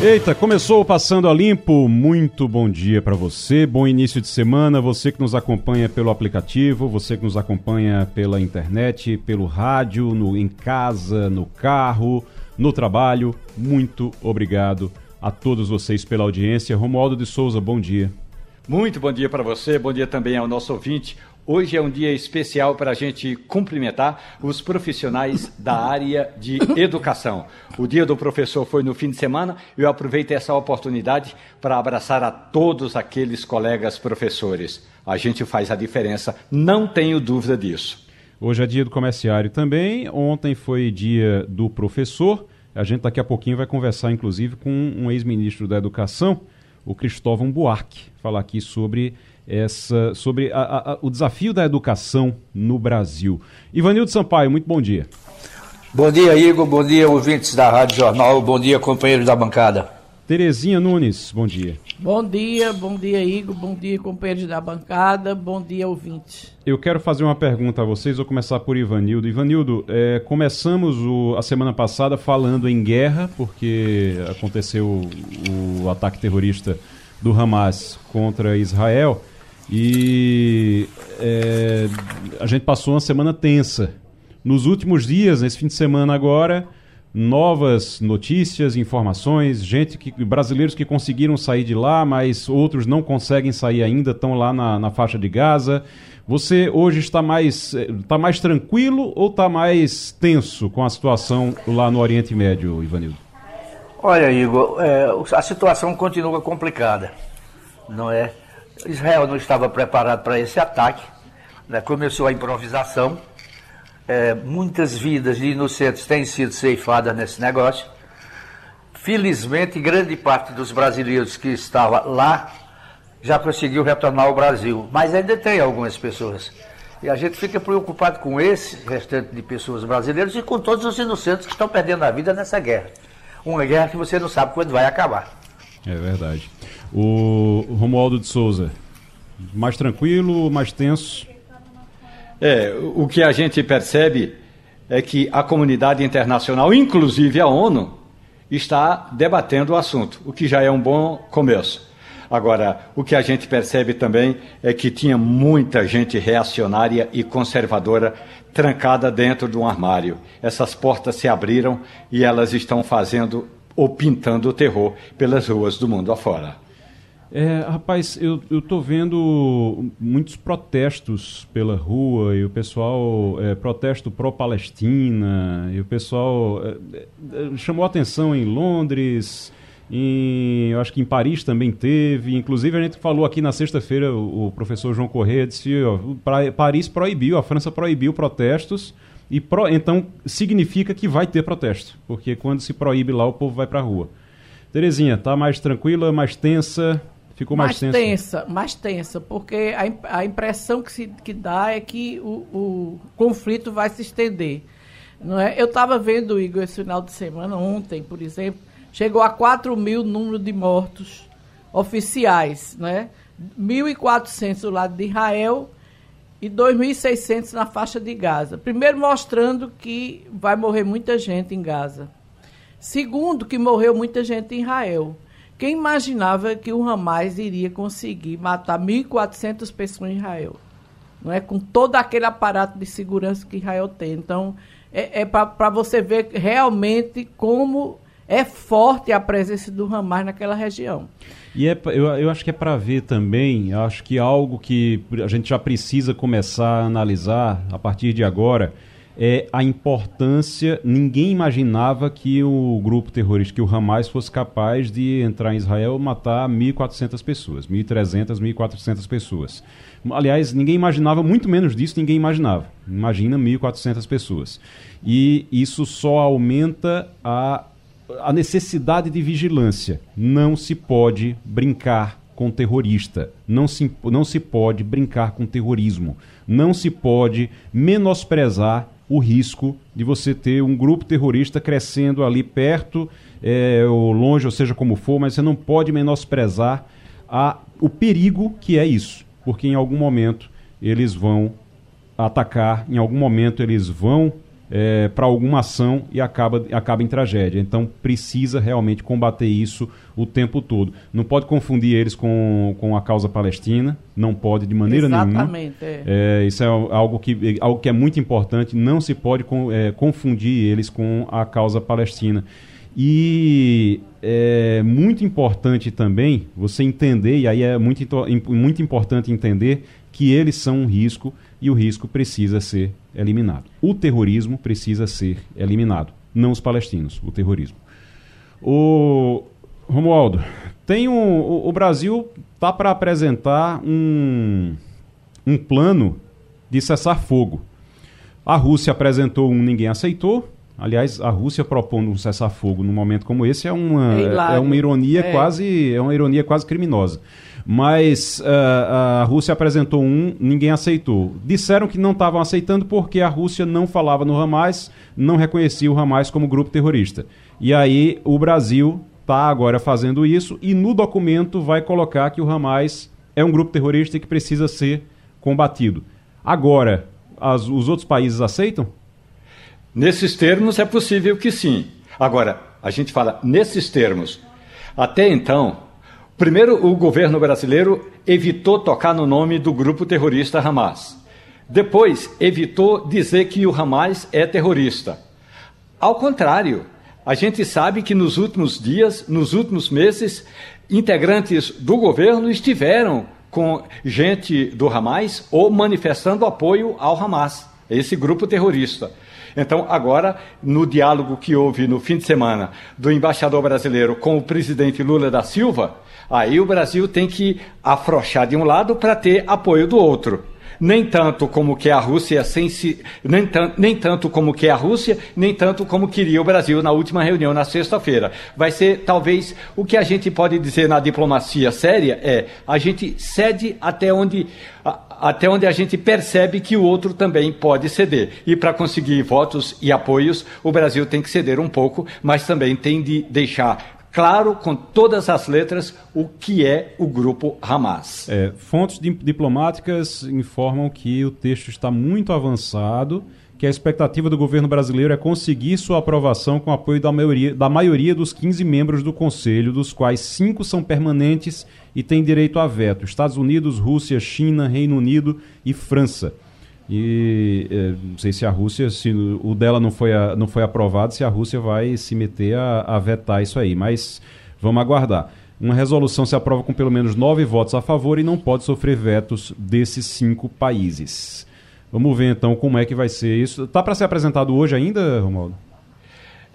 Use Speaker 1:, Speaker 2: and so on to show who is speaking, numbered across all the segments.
Speaker 1: Eita, começou Passando a Limpo. Muito bom dia para você, bom início de semana. Você que nos acompanha pelo aplicativo, você que nos acompanha pela internet, pelo rádio, no, em casa, no carro, no trabalho. Muito obrigado a todos vocês pela audiência. Romualdo de Souza, bom dia.
Speaker 2: Muito bom dia para você, bom dia também ao nosso ouvinte. Hoje é um dia especial para a gente cumprimentar os profissionais da área de educação. O dia do professor foi no fim de semana eu aproveito essa oportunidade para abraçar a todos aqueles colegas professores. A gente faz a diferença, não tenho dúvida disso.
Speaker 1: Hoje é dia do comerciário também, ontem foi dia do professor. A gente daqui a pouquinho vai conversar, inclusive, com um ex-ministro da Educação, o Cristóvão Buarque, falar aqui sobre essa sobre a, a, o desafio da educação no Brasil. Ivanildo Sampaio, muito bom dia.
Speaker 3: Bom dia, Igor. Bom dia, ouvintes da Rádio Jornal. Bom dia, companheiros da bancada.
Speaker 1: Terezinha Nunes, bom dia.
Speaker 4: Bom dia, bom dia, Igor. Bom dia, companheiros da bancada. Bom dia, ouvintes.
Speaker 1: Eu quero fazer uma pergunta a vocês. Vou começar por Ivanildo. Ivanildo, é, começamos o, a semana passada falando em guerra, porque aconteceu o, o ataque terrorista do Hamas contra Israel. E é, a gente passou uma semana tensa. Nos últimos dias, nesse fim de semana agora, novas notícias, informações, gente que brasileiros que conseguiram sair de lá, mas outros não conseguem sair ainda, estão lá na, na faixa de Gaza. Você hoje está mais, está mais tranquilo ou está mais tenso com a situação lá no Oriente Médio, Ivanildo?
Speaker 3: Olha, Igor, é, a situação continua complicada, não é? Israel não estava preparado para esse ataque, né? começou a improvisação. É, muitas vidas de inocentes têm sido ceifadas nesse negócio. Felizmente, grande parte dos brasileiros que estava lá já conseguiu retornar ao Brasil, mas ainda tem algumas pessoas. E a gente fica preocupado com esse restante de pessoas brasileiras e com todos os inocentes que estão perdendo a vida nessa guerra. Uma guerra que você não sabe quando vai acabar.
Speaker 1: É verdade. O Romualdo de Souza, mais tranquilo, mais tenso?
Speaker 2: É, o que a gente percebe é que a comunidade internacional, inclusive a ONU, está debatendo o assunto, o que já é um bom começo. Agora, o que a gente percebe também é que tinha muita gente reacionária e conservadora trancada dentro de um armário. Essas portas se abriram e elas estão fazendo ou pintando o terror pelas ruas do mundo afora.
Speaker 1: É, rapaz, eu, eu tô vendo muitos protestos pela rua e o pessoal, é, protesto pró-Palestina, e o pessoal é, é, chamou atenção em Londres, em, eu acho que em Paris também teve, inclusive a gente falou aqui na sexta-feira, o, o, professor João Corrêa disse, ó, pra, Paris proibiu, a França proibiu protestos, e pro, então significa que vai ter protesto, porque quando se proíbe lá o povo vai para a rua. Terezinha, tá mais tranquila, mais tensa? Ficou mais,
Speaker 4: mais tensa. Mais tensa, porque a, a impressão que, se, que dá é que o, o conflito vai se estender. Não é? Eu estava vendo, Igor, esse final de semana, ontem, por exemplo, chegou a 4 mil número de mortos oficiais, né? 1.400 do lado de Israel e 2.600 na faixa de Gaza. Primeiro, mostrando que vai morrer muita gente em Gaza. Segundo, que morreu muita gente em Israel. Quem imaginava que o Hamas iria conseguir matar 1.400 pessoas em Israel? Não é? Com todo aquele aparato de segurança que Israel tem. Então, é, é para você ver realmente como é forte a presença do Hamas naquela região.
Speaker 1: E é, eu, eu acho que é para ver também, eu acho que algo que a gente já precisa começar a analisar a partir de agora é a importância. Ninguém imaginava que o grupo terrorista, que o Hamas, fosse capaz de entrar em Israel e matar 1.400 pessoas, 1.300, 1.400 pessoas. Aliás, ninguém imaginava, muito menos disso, ninguém imaginava. Imagina 1.400 pessoas. E isso só aumenta a, a necessidade de vigilância. Não se pode brincar com terrorista. Não se, não se pode brincar com terrorismo. Não se pode menosprezar o risco de você ter um grupo terrorista crescendo ali perto é, ou longe, ou seja como for, mas você não pode menosprezar a, o perigo que é isso, porque em algum momento eles vão atacar, em algum momento eles vão é, para alguma ação e acaba, acaba em tragédia. Então precisa realmente combater isso o tempo todo. Não pode confundir eles com, com a causa palestina, não pode de maneira
Speaker 4: Exatamente,
Speaker 1: nenhuma. É. É, isso é algo que, algo que é muito importante, não se pode com, é, confundir eles com a causa palestina. E é muito importante também você entender, e aí é muito, muito importante entender que eles são um risco e o risco precisa ser eliminado. O terrorismo precisa ser eliminado, não os palestinos, o terrorismo. O Romualdo, tem um, o, o Brasil tá para apresentar um, um plano de cessar fogo. A Rússia apresentou um, ninguém aceitou. Aliás, a Rússia propondo um cessar-fogo num momento como esse é uma, é, é uma ironia é. quase é uma ironia quase criminosa. Mas uh, a Rússia apresentou um, ninguém aceitou. Disseram que não estavam aceitando porque a Rússia não falava no Hamas, não reconhecia o Hamas como grupo terrorista. E aí o Brasil está agora fazendo isso e no documento vai colocar que o Hamas é um grupo terrorista que precisa ser combatido. Agora, as, os outros países aceitam?
Speaker 2: Nesses termos é possível que sim. Agora, a gente fala nesses termos. Até então, Primeiro, o governo brasileiro evitou tocar no nome do grupo terrorista Hamas. Depois, evitou dizer que o Hamas é terrorista. Ao contrário, a gente sabe que nos últimos dias, nos últimos meses, integrantes do governo estiveram com gente do Hamas ou manifestando apoio ao Hamas, esse grupo terrorista. Então, agora, no diálogo que houve no fim de semana do embaixador brasileiro com o presidente Lula da Silva, Aí o Brasil tem que afrouxar de um lado para ter apoio do outro. Nem tanto como que a Rússia sem nem, nem tanto como que a Rússia, nem tanto como queria o Brasil na última reunião na sexta-feira. Vai ser talvez o que a gente pode dizer na diplomacia séria é a gente cede até onde até onde a gente percebe que o outro também pode ceder. E para conseguir votos e apoios, o Brasil tem que ceder um pouco, mas também tem de deixar claro, com todas as letras, o que é o grupo Hamas.
Speaker 1: É, fontes diplomáticas informam que o texto está muito avançado, que a expectativa do governo brasileiro é conseguir sua aprovação com apoio da maioria, da maioria dos 15 membros do Conselho, dos quais cinco são permanentes e têm direito a veto: Estados Unidos, Rússia, China, Reino Unido e França. E é, não sei se a Rússia, se o dela não foi, a, não foi aprovado, se a Rússia vai se meter a, a vetar isso aí. Mas vamos aguardar. Uma resolução se aprova com pelo menos nove votos a favor e não pode sofrer vetos desses cinco países. Vamos ver então como é que vai ser isso. Está para ser apresentado hoje ainda, Romualdo?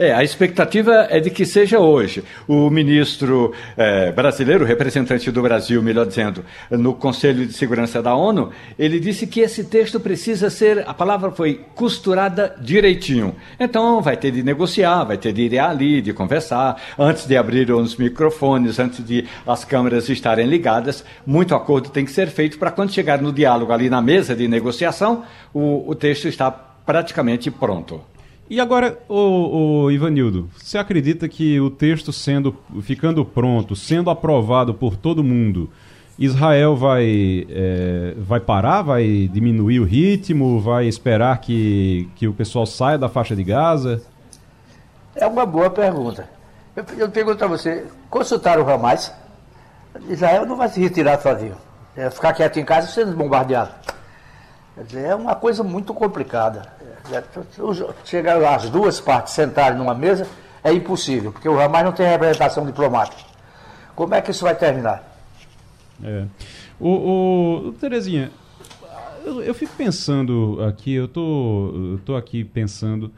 Speaker 2: É, a expectativa é de que seja hoje. O ministro é, brasileiro, representante do Brasil, melhor dizendo, no Conselho de Segurança da ONU, ele disse que esse texto precisa ser, a palavra foi costurada direitinho. Então vai ter de negociar, vai ter de ir ali, de conversar, antes de abrir os microfones, antes de as câmeras estarem ligadas. Muito acordo tem que ser feito para quando chegar no diálogo ali na mesa de negociação, o, o texto está praticamente pronto.
Speaker 1: E agora, o, Ivanildo, você acredita que o texto sendo ficando pronto, sendo aprovado por todo mundo, Israel vai, é, vai parar, vai diminuir o ritmo, vai esperar que, que o pessoal saia da faixa de Gaza?
Speaker 3: É uma boa pergunta. Eu, eu pergunto a você, consultaram o Hamas? Israel não vai se retirar sozinho. É ficar quieto em casa sendo bombardeado. É uma coisa muito complicada. Chegar as duas partes sentarem numa mesa é impossível, porque o Hamas não tem representação diplomática. Como é que isso vai terminar?
Speaker 1: É. O, o Terezinha, eu, eu, fico pensando aqui, eu tô, eu tô aqui pensando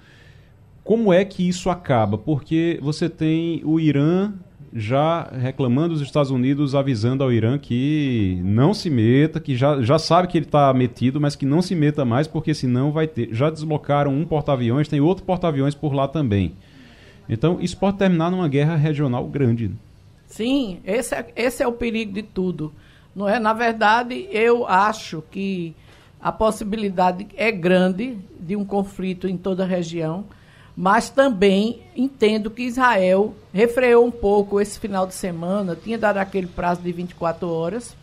Speaker 1: como é que isso acaba, porque você tem o Irã já reclamando os Estados Unidos, avisando ao Irã que não se meta, que já, já sabe que ele está metido, mas que não se meta mais, porque senão vai ter. Já deslocaram um porta-aviões, tem outro porta-aviões por lá também. Então, isso pode terminar numa guerra regional grande.
Speaker 4: Sim, esse é, esse é o perigo de tudo. Não é? Na verdade, eu acho que a possibilidade é grande de um conflito em toda a região, mas também entendo que Israel refreou um pouco esse final de semana, tinha dado aquele prazo de 24 horas,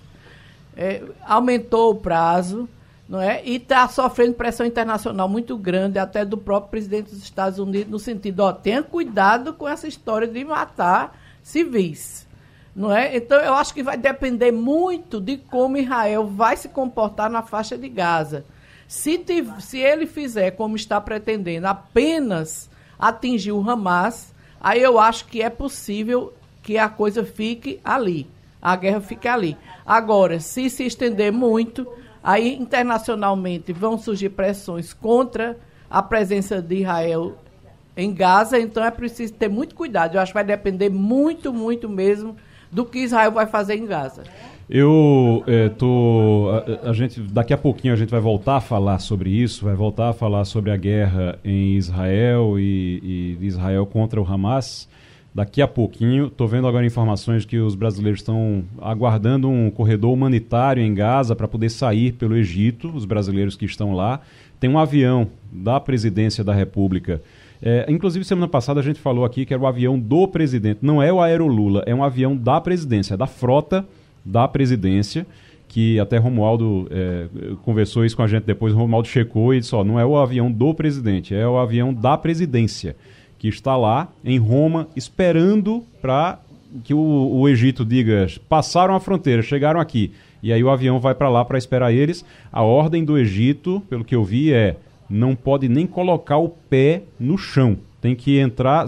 Speaker 4: é, aumentou o prazo, não é? E está sofrendo pressão internacional muito grande, até do próprio presidente dos Estados Unidos, no sentido, ó, tenha cuidado com essa história de matar civis. Não é? Então, eu acho que vai depender muito de como Israel vai se comportar na faixa de Gaza. Se, se ele fizer como está pretendendo, apenas atingir o Hamas, aí eu acho que é possível que a coisa fique ali, a guerra fique ali. Agora, se se estender muito, aí internacionalmente vão surgir pressões contra a presença de Israel em Gaza, então é preciso ter muito cuidado. Eu acho que vai depender muito, muito mesmo do que Israel vai fazer em Gaza.
Speaker 1: Eu é, tô. A, a, gente daqui a pouquinho a gente vai voltar a falar sobre isso, vai voltar a falar sobre a guerra em Israel e, e Israel contra o Hamas. Daqui a pouquinho, estou vendo agora informações que os brasileiros estão aguardando um corredor humanitário em Gaza para poder sair pelo Egito, os brasileiros que estão lá. Tem um avião da presidência da República é, inclusive, semana passada a gente falou aqui que era o avião do presidente. Não é o Aerolula, é um avião da presidência, da frota da presidência, que até Romualdo é, conversou isso com a gente depois. Romualdo checou e disse: ó, não é o avião do presidente, é o avião da presidência, que está lá em Roma esperando para que o, o Egito diga: passaram a fronteira, chegaram aqui. E aí o avião vai para lá para esperar eles. A ordem do Egito, pelo que eu vi, é não pode nem colocar o pé no chão. Tem que entrar,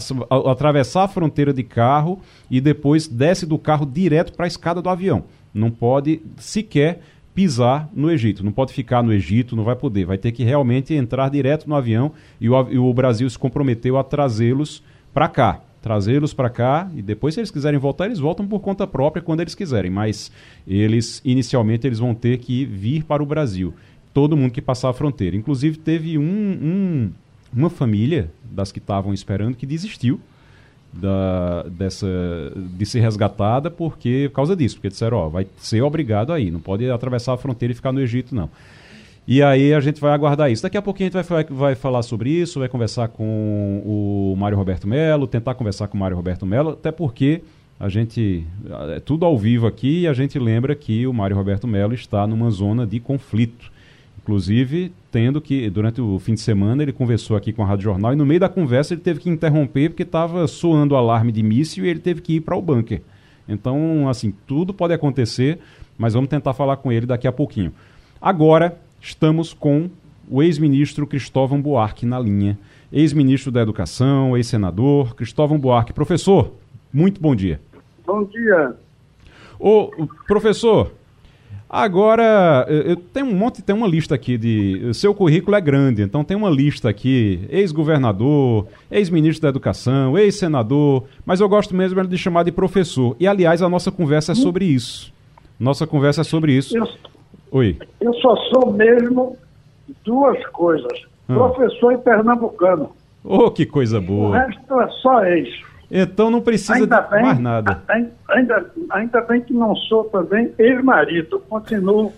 Speaker 1: atravessar a fronteira de carro e depois desce do carro direto para a escada do avião. Não pode sequer pisar no Egito. Não pode ficar no Egito, não vai poder. Vai ter que realmente entrar direto no avião e o, e o Brasil se comprometeu a trazê-los para cá. Trazê-los para cá e depois, se eles quiserem voltar, eles voltam por conta própria quando eles quiserem. Mas eles, inicialmente, eles vão ter que vir para o Brasil todo mundo que passar a fronteira. Inclusive, teve um, um uma família das que estavam esperando que desistiu da, dessa, de ser resgatada porque, por causa disso, porque disseram, ó, vai ser obrigado aí, não pode atravessar a fronteira e ficar no Egito, não. E aí a gente vai aguardar isso. Daqui a pouquinho a gente vai, vai falar sobre isso, vai conversar com o Mário Roberto Melo, tentar conversar com o Mário Roberto Melo, até porque a gente, é tudo ao vivo aqui e a gente lembra que o Mário Roberto Melo está numa zona de conflito. Inclusive, tendo que, durante o fim de semana, ele conversou aqui com a Rádio Jornal e no meio da conversa ele teve que interromper porque estava soando o alarme de míssil e ele teve que ir para o bunker. Então, assim, tudo pode acontecer, mas vamos tentar falar com ele daqui a pouquinho. Agora, estamos com o ex-ministro Cristóvão Buarque na linha. Ex-ministro da Educação, ex-senador. Cristóvão Buarque. Professor, muito bom dia.
Speaker 5: Bom dia.
Speaker 1: Ô, professor, Agora, eu tenho um monte, tem uma lista aqui de. Seu currículo é grande, então tem uma lista aqui: ex-governador, ex-ministro da Educação, ex-senador, mas eu gosto mesmo de chamar de professor. E, aliás, a nossa conversa é sobre isso. Nossa conversa é sobre isso.
Speaker 5: Eu, Oi. Eu só sou mesmo duas coisas: hum. professor e pernambucano.
Speaker 1: Oh, que coisa boa.
Speaker 5: O resto é só ex.
Speaker 1: Então não precisa ainda de bem, mais nada.
Speaker 5: Ainda, ainda bem que não sou também ex-marido, continuo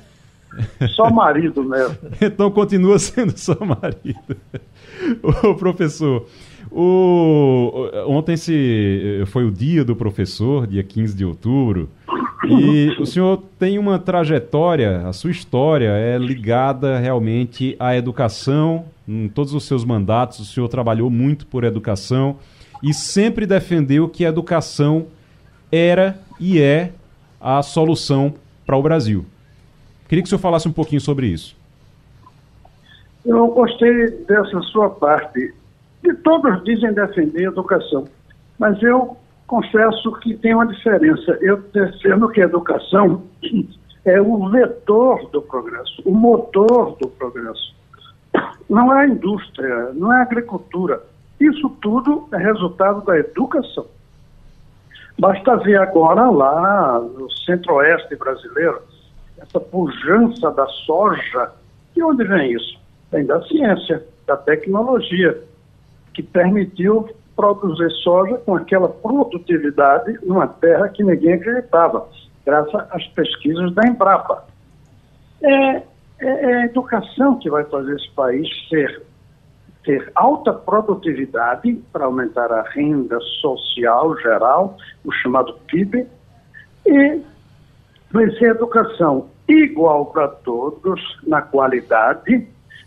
Speaker 5: só marido mesmo.
Speaker 1: então continua sendo só marido. Ô, professor, o, ontem se, foi o dia do professor, dia 15 de outubro, e o senhor tem uma trajetória, a sua história é ligada realmente à educação, em todos os seus mandatos, o senhor trabalhou muito por educação e sempre defendeu que a educação era e é a solução para o Brasil. Queria que o senhor falasse um pouquinho sobre isso.
Speaker 5: Eu gostei dessa sua parte. E todos dizem defender a educação, mas eu confesso que tem uma diferença. Eu defendo que a educação é o vetor do progresso, o motor do progresso. Não é a indústria, não é a agricultura isso tudo é resultado da educação. Basta ver agora lá no centro-oeste brasileiro, essa pujança da soja. De onde vem isso? Vem da ciência, da tecnologia, que permitiu produzir soja com aquela produtividade numa terra que ninguém acreditava, graças às pesquisas da Embrapa. É, é, é a educação que vai fazer esse país ser ter alta produtividade para aumentar a renda social geral, o chamado PIB, e vai ser educação igual para todos na qualidade,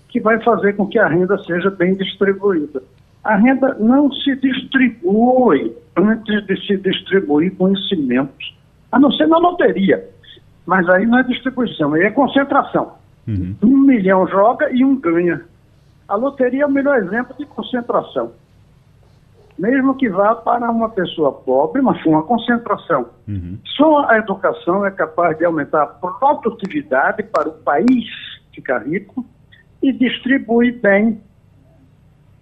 Speaker 5: que vai fazer com que a renda seja bem distribuída. A renda não se distribui antes de se distribuir conhecimentos, a não ser na loteria. Mas aí não é distribuição, aí é concentração. Uhum. Um milhão joga e um ganha. A loteria é o melhor exemplo de concentração. Mesmo que vá para uma pessoa pobre, mas uma concentração. Uhum. Só a educação é capaz de aumentar a produtividade para o país ficar rico e distribuir bem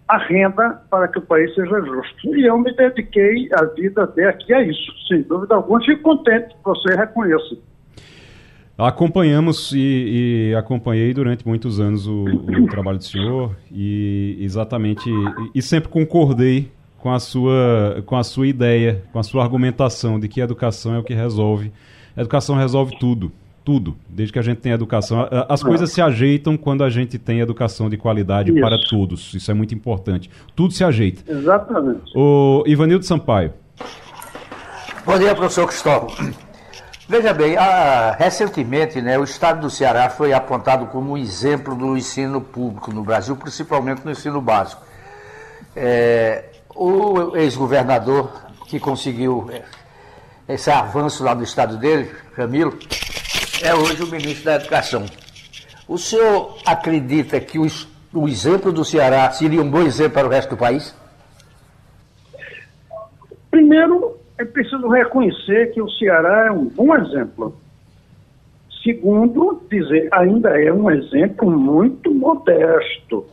Speaker 5: a renda para que o país seja justo. E eu me dediquei a vida até aqui a isso, sem dúvida alguma. Fico contente que você reconheça.
Speaker 1: Acompanhamos e, e, acompanhei durante muitos anos o, o trabalho do senhor e exatamente e, e, sempre concordei com a sua com a sua ideia, com a sua argumentação de que a educação é o que resolve. A educação resolve tudo, tudo. Desde que a gente tem educação, as coisas se ajeitam quando a gente tem educação de qualidade Isso. para todos. Isso é muito importante. Tudo se ajeita.
Speaker 5: Exatamente.
Speaker 1: O Ivanildo Sampaio.
Speaker 3: Bom dia, professor Cristóvão. Veja bem, a, recentemente né, o estado do Ceará foi apontado como um exemplo do ensino público no Brasil, principalmente no ensino básico. É, o ex-governador que conseguiu é, esse avanço lá no estado dele, Camilo, é hoje o ministro da Educação. O senhor acredita que o, o exemplo do Ceará seria um bom exemplo para o resto do país?
Speaker 5: Primeiro, é preciso reconhecer que o Ceará é um bom exemplo. Segundo, dizer, ainda é um exemplo muito modesto.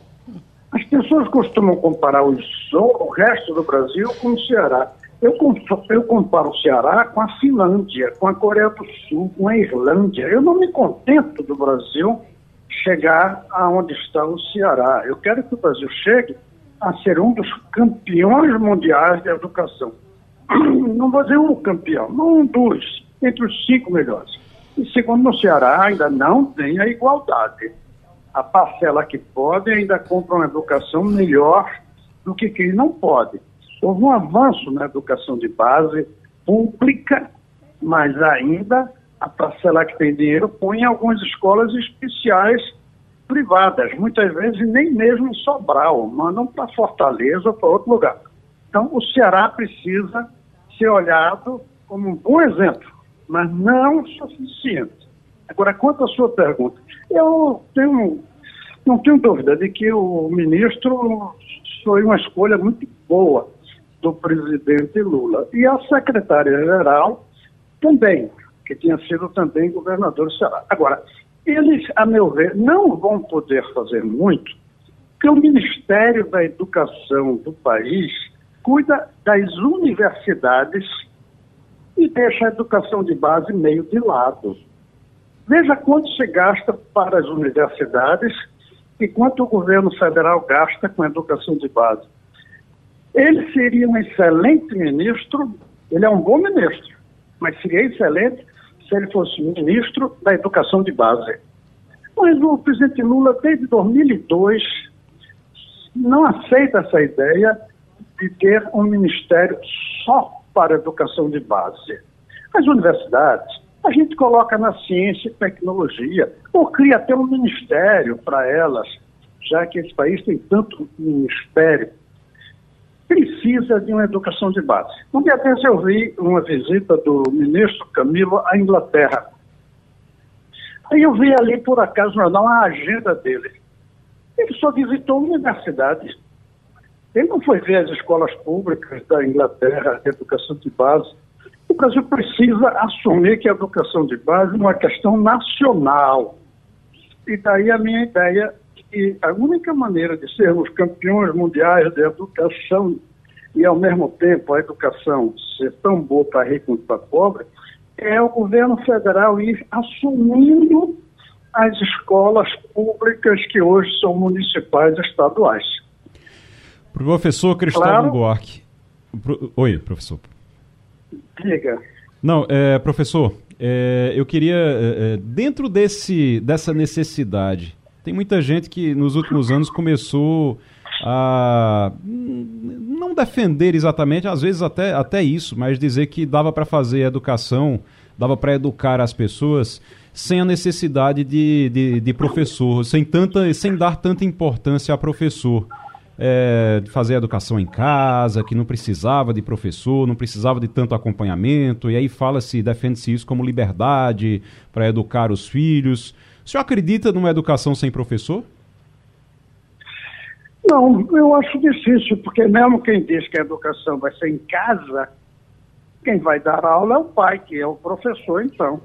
Speaker 5: As pessoas costumam comparar o, o resto do Brasil com o Ceará. Eu, eu comparo o Ceará com a Finlândia, com a Coreia do Sul, com a Irlândia. Eu não me contento do Brasil chegar aonde está o Ceará. Eu quero que o Brasil chegue a ser um dos campeões mundiais de educação. não vou dizer um campeão, um dos, entre os cinco melhores. E segundo, no Ceará ainda não tem a igualdade. A parcela que pode ainda compra uma educação melhor do que quem não pode. Houve um avanço na educação de base pública, mas ainda a parcela que tem dinheiro põe em algumas escolas especiais privadas, muitas vezes nem mesmo em Sobral, mandam para Fortaleza ou para outro lugar. Então, o Ceará precisa ser olhado como um bom exemplo, mas não suficiente. Agora, quanto à sua pergunta, eu tenho, não tenho dúvida de que o ministro foi uma escolha muito boa do presidente Lula. E a secretária-geral também, que tinha sido também governador do Ceará. Agora, eles, a meu ver, não vão poder fazer muito, porque o Ministério da Educação do país cuida das universidades e deixa a educação de base meio de lado. Veja quanto se gasta para as universidades e quanto o governo federal gasta com a educação de base. Ele seria um excelente ministro, ele é um bom ministro, mas seria excelente se ele fosse ministro da educação de base. Mas o presidente Lula, desde 2002, não aceita essa ideia de ter um ministério só para educação de base. As universidades, a gente coloca na ciência e tecnologia, ou cria até um ministério para elas, já que esse país tem tanto ministério, precisa de uma educação de base. Um dia atrás eu vi uma visita do ministro Camilo à Inglaterra. Aí eu vi ali, por acaso, não, agenda dele. Ele só visitou universidades. Ele não foi ver as escolas públicas da Inglaterra, a educação de base. O Brasil precisa assumir que a educação de base é uma questão nacional. E daí a minha ideia que a única maneira de sermos campeões mundiais de educação e, ao mesmo tempo, a educação ser tão boa para rico quanto para pobre, é o governo federal ir assumindo as escolas públicas que hoje são municipais e estaduais.
Speaker 1: Professor Cristóvão claro. Buarque, Pro, oi, professor.
Speaker 5: Diga.
Speaker 1: Não, é, professor, é, eu queria, é, é, dentro desse, dessa necessidade, tem muita gente que nos últimos anos começou a não defender exatamente, às vezes até, até isso, mas dizer que dava para fazer educação, dava para educar as pessoas sem a necessidade de, de, de, professor, sem, tanta, sem dar tanta importância a professor. É, de fazer educação em casa, que não precisava de professor, não precisava de tanto acompanhamento, e aí fala-se, defende-se isso como liberdade para educar os filhos. O senhor acredita numa educação sem professor?
Speaker 5: Não, eu acho difícil, porque mesmo quem diz que a educação vai ser em casa, quem vai dar aula é o pai, que é o professor, então.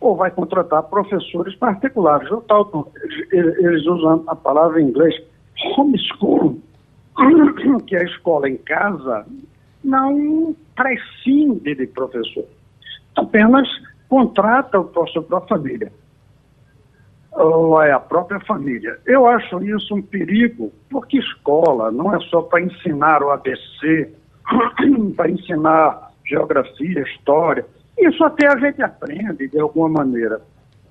Speaker 5: Ou vai contratar professores particulares. O tal, eles usam a palavra em inglês homeschool, que é a escola em casa, não prescinde de professor. Apenas contrata o professor para a família ou é a própria família. Eu acho isso um perigo, porque escola não é só para ensinar o ABC, para ensinar geografia, história. Isso até a gente aprende de alguma maneira.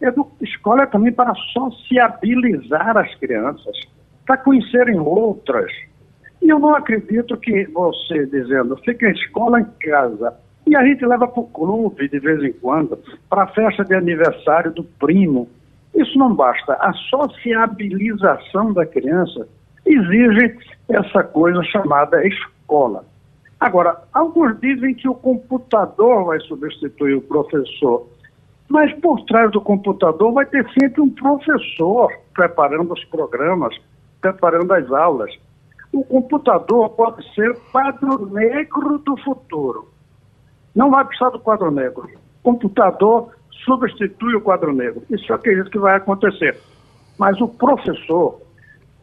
Speaker 5: Edu escola é também para sociabilizar as crianças, para conhecerem outras. E eu não acredito que você dizendo, fica em escola em casa, e a gente leva para o clube de vez em quando, para a festa de aniversário do primo, isso não basta. A sociabilização da criança exige essa coisa chamada escola. Agora, alguns dizem que o computador vai substituir o professor, mas por trás do computador vai ter sempre um professor preparando os programas, preparando as aulas. O computador pode ser o quadro negro do futuro. Não vai precisar do quadro negro. O computador substitui o quadro negro. Isso eu acredito que vai acontecer. Mas o professor,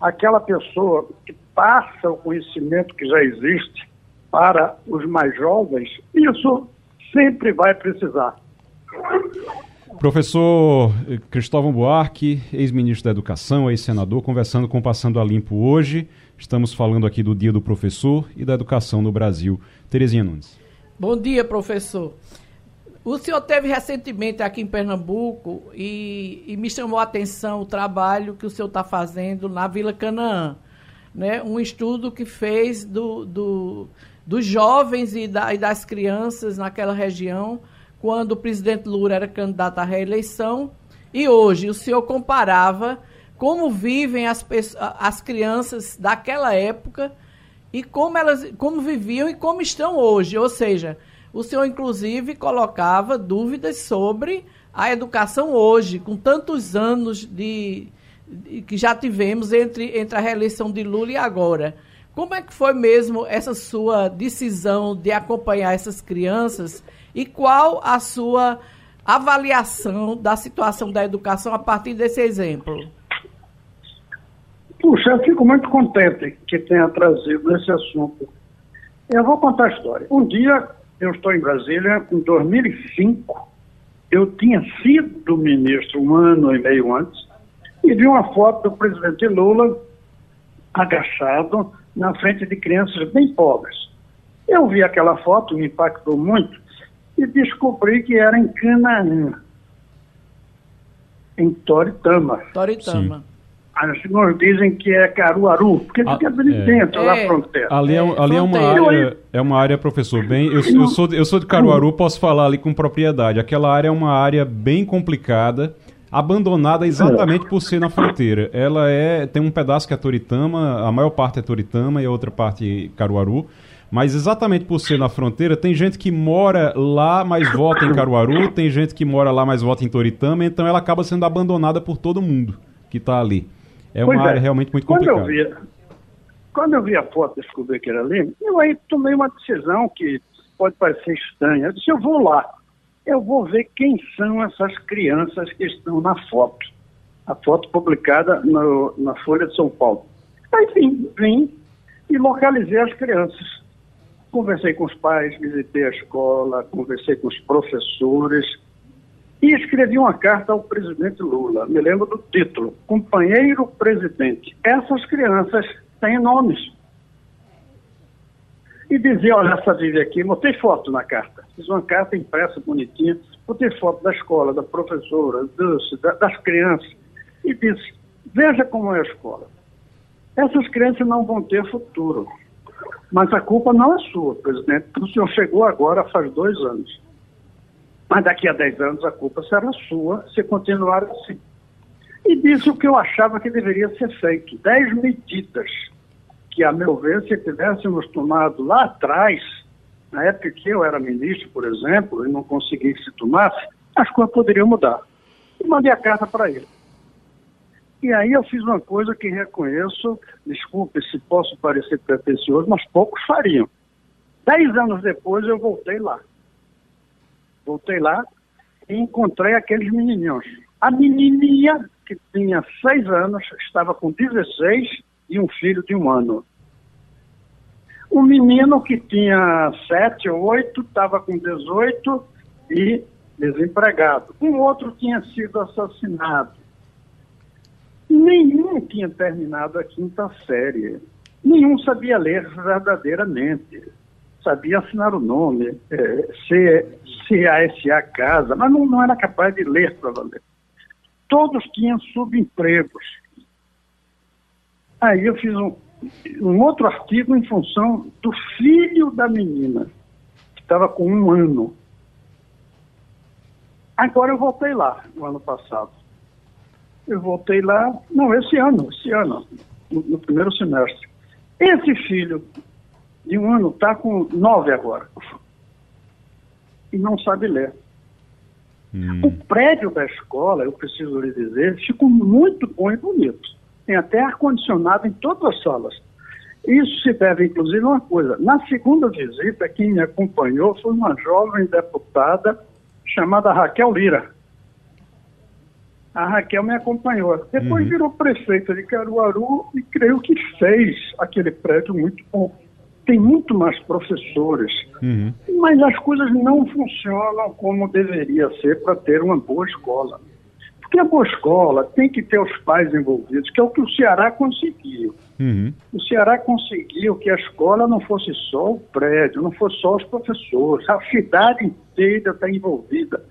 Speaker 5: aquela pessoa que passa o conhecimento que já existe para os mais jovens, isso sempre vai precisar.
Speaker 1: Professor Cristóvão Buarque, ex-ministro da Educação, ex-senador, conversando com Passando a Limpo hoje. Estamos falando aqui do Dia do Professor e da Educação no Brasil. Terezinha Nunes.
Speaker 4: Bom dia, professor. O senhor teve recentemente aqui em Pernambuco e, e, me chamou a atenção o trabalho que o senhor está fazendo na Vila Canaã. Né? Um estudo que fez do, do, dos jovens e, da, e das crianças naquela região, quando o presidente Lula era candidato à reeleição. E hoje o senhor comparava como vivem as, as crianças daquela época e como elas como viviam e como estão hoje. Ou seja, o senhor, inclusive, colocava dúvidas sobre a educação hoje, com tantos anos de, de, que já tivemos entre, entre a reeleição de Lula e agora. Como é que foi mesmo essa sua decisão de acompanhar essas crianças e qual a sua avaliação da situação da educação a partir desse exemplo?
Speaker 5: Puxa, eu fico muito contente que tenha trazido esse assunto. Eu vou contar a história. Um dia eu estou em Brasília, em 2005, eu tinha sido ministro um ano e meio antes, e vi uma foto do presidente Lula agachado na frente de crianças bem pobres. Eu vi aquela foto, me impactou muito, e descobri que era em Canaã, em Toritama.
Speaker 4: Toritama. Sim.
Speaker 5: As nos dizem que é Caruaru, porque fica ali é. dentro, é. da fronteira.
Speaker 1: Ali, é, ali é, uma área, é uma área, professor, bem. Eu, eu, sou, eu sou de Caruaru, posso falar ali com propriedade. Aquela área é uma área bem complicada, abandonada exatamente por ser na fronteira. Ela é. Tem um pedaço que é Toritama, a maior parte é Toritama e a outra parte Caruaru. Mas exatamente por ser na fronteira, tem gente que mora lá, mas vota em Caruaru, tem gente que mora lá, mas vota em Toritama, então ela acaba sendo abandonada por todo mundo que está ali. É uma pois área é. realmente muito quando complicada.
Speaker 5: Eu vi, quando eu vi a foto e descobri que era ali, eu aí tomei uma decisão que pode parecer estranha. Eu disse, eu vou lá, eu vou ver quem são essas crianças que estão na foto. A foto publicada no, na Folha de São Paulo. Aí vim, vim e localizei as crianças. Conversei com os pais, visitei a escola, conversei com os professores, e escrevi uma carta ao presidente Lula. Me lembro do título: Companheiro Presidente. Essas crianças têm nomes. e dizia, olha, essa Vivi aqui, botei foto na carta. Fiz uma carta impressa, bonitinha, botei foto da escola, da professora, dos, das crianças, e disse, veja como é a escola. Essas crianças não vão ter futuro. Mas a culpa não é sua, presidente, o senhor chegou agora faz dois anos. Mas daqui a dez anos a culpa será sua se continuar assim. E disse o que eu achava que deveria ser feito: dez medidas que, a meu ver, se tivéssemos tomado lá atrás, na época que eu era ministro, por exemplo, e não consegui que se tomasse, as coisas poderiam mudar. E mandei a carta para ele. E aí eu fiz uma coisa que reconheço, desculpe se posso parecer pretencioso, mas poucos fariam. Dez anos depois eu voltei lá. Voltei lá e encontrei aqueles menininhos. A menininha, que tinha seis anos, estava com 16 e um filho de um ano. O menino que tinha sete ou oito estava com 18 e desempregado. Um outro tinha sido assassinado. Nenhum tinha terminado a quinta série. Nenhum sabia ler verdadeiramente. Sabia assinar o nome, é, CASA Casa, mas não, não era capaz de ler para valer. Todos tinham subempregos. Aí eu fiz um, um outro artigo em função do filho da menina, que estava com um ano. Agora eu voltei lá, no ano passado. Eu voltei lá, não, esse ano, esse ano, no, no primeiro semestre. Esse filho de um ano está com nove agora. E não sabe ler. Hum. O prédio da escola, eu preciso lhe dizer, ficou muito bom e bonito. Tem até ar-condicionado em todas as salas. Isso se deve, inclusive, a uma coisa. Na segunda visita, quem me acompanhou foi uma jovem deputada chamada Raquel Lira. A Raquel me acompanhou. Depois uhum. virou prefeita de Caruaru e creio que fez aquele prédio muito bom. Tem muito mais professores, uhum. mas as coisas não funcionam como deveria ser para ter uma boa escola. Porque a boa escola tem que ter os pais envolvidos, que é o que o Ceará conseguiu. Uhum. O Ceará conseguiu que a escola não fosse só o prédio, não fosse só os professores, a cidade inteira está envolvida.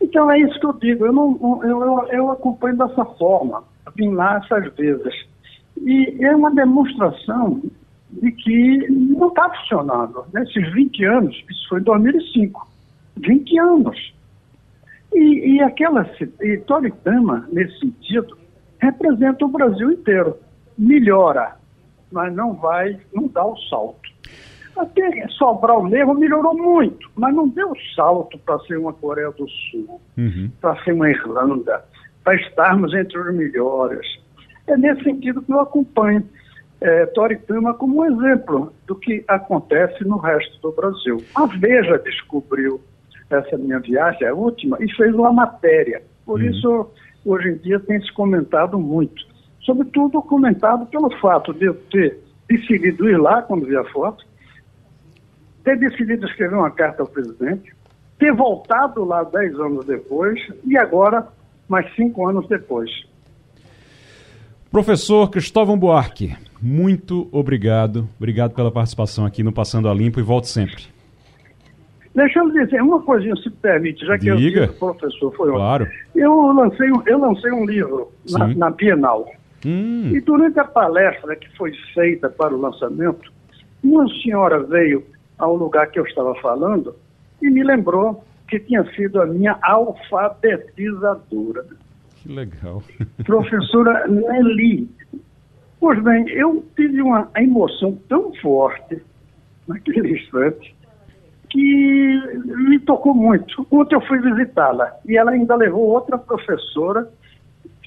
Speaker 5: Então é isso que eu digo, eu, não, eu, eu, eu acompanho dessa forma, vim lá essas vezes. E é uma demonstração de que não está funcionando. Nesses 20 anos, isso foi em 2005, 20 anos. E, e aquela, e Toritama, nesse sentido, representa o Brasil inteiro. Melhora, mas não vai, não dá o salto. Até Sobral mesmo melhorou muito, mas não deu salto para ser uma Coreia do Sul, uhum. para ser uma Irlanda, para estarmos entre os melhores. É nesse sentido que eu acompanho é, como um exemplo do que acontece no resto do Brasil. A Veja descobriu essa minha viagem, a última, e fez uma matéria. Por uhum. isso, hoje em dia, tem se comentado muito. Sobretudo comentado pelo fato de eu ter decidido ir lá quando vi a foto, ter decidido escrever uma carta ao presidente, ter voltado lá dez anos depois e agora mais cinco anos depois.
Speaker 1: Professor Cristóvão Buarque, muito obrigado. Obrigado pela participação aqui no Passando a Limpo e volte sempre.
Speaker 5: Deixa eu dizer uma coisinha, se permite, já que
Speaker 1: Diga.
Speaker 5: eu o professor foi
Speaker 1: claro.
Speaker 5: Eu lancei, eu lancei um livro na, na Bienal. Hum. E durante a palestra que foi feita para o lançamento, uma senhora veio ao lugar que eu estava falando e me lembrou que tinha sido a minha alfabetizadora.
Speaker 1: Que legal.
Speaker 5: Professora Nelly. Pois bem, eu tive uma emoção tão forte naquele instante que me tocou muito. Ontem eu fui visitá-la e ela ainda levou outra professora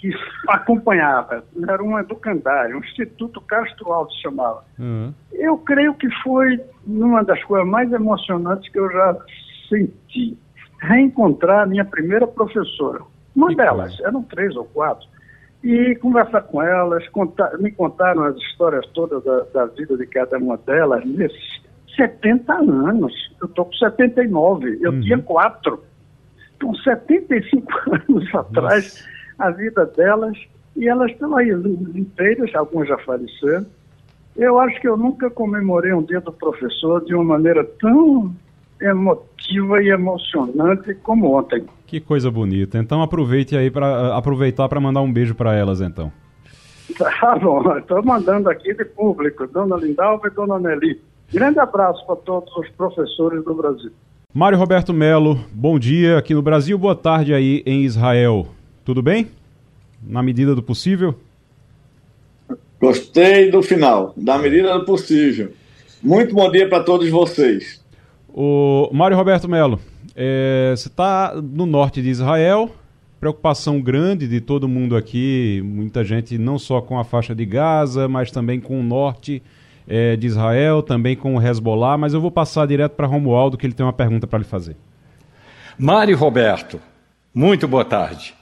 Speaker 5: que acompanhava, era uma educandária, um Instituto Castro Alto se chamava. Uhum. Eu creio que foi uma das coisas mais emocionantes que eu já senti. Reencontrar a minha primeira professora. Uma delas, eram três ou quatro. E conversar com elas, contar, me contaram as histórias todas da, da vida de cada uma delas, nesses 70 anos. Eu estou com 79, eu uhum. tinha quatro. Então, 75 anos atrás, a vida delas, e elas estão aí inteiras, algumas já faleceram, Eu acho que eu nunca comemorei um dia do professor de uma maneira tão emotiva e emocionante como ontem.
Speaker 1: Que coisa bonita. Então aproveite aí para aproveitar para mandar um beijo para elas então.
Speaker 5: Tá bom, estou mandando aqui de público, Dona Lindalva e Dona Nelly. Grande abraço para todos os professores do Brasil.
Speaker 1: Mário Roberto Melo, bom dia aqui no Brasil, boa tarde aí em Israel. Tudo bem? Na medida do possível?
Speaker 6: Gostei do final, da medida do possível. Muito bom dia para todos vocês.
Speaker 1: O Mário Roberto Melo, é, você está no norte de Israel, preocupação grande de todo mundo aqui, muita gente não só com a faixa de Gaza, mas também com o norte é, de Israel, também com o Hezbollah, mas eu vou passar direto para Romualdo, que ele tem uma pergunta para lhe fazer.
Speaker 2: Mário Roberto, muito boa tarde.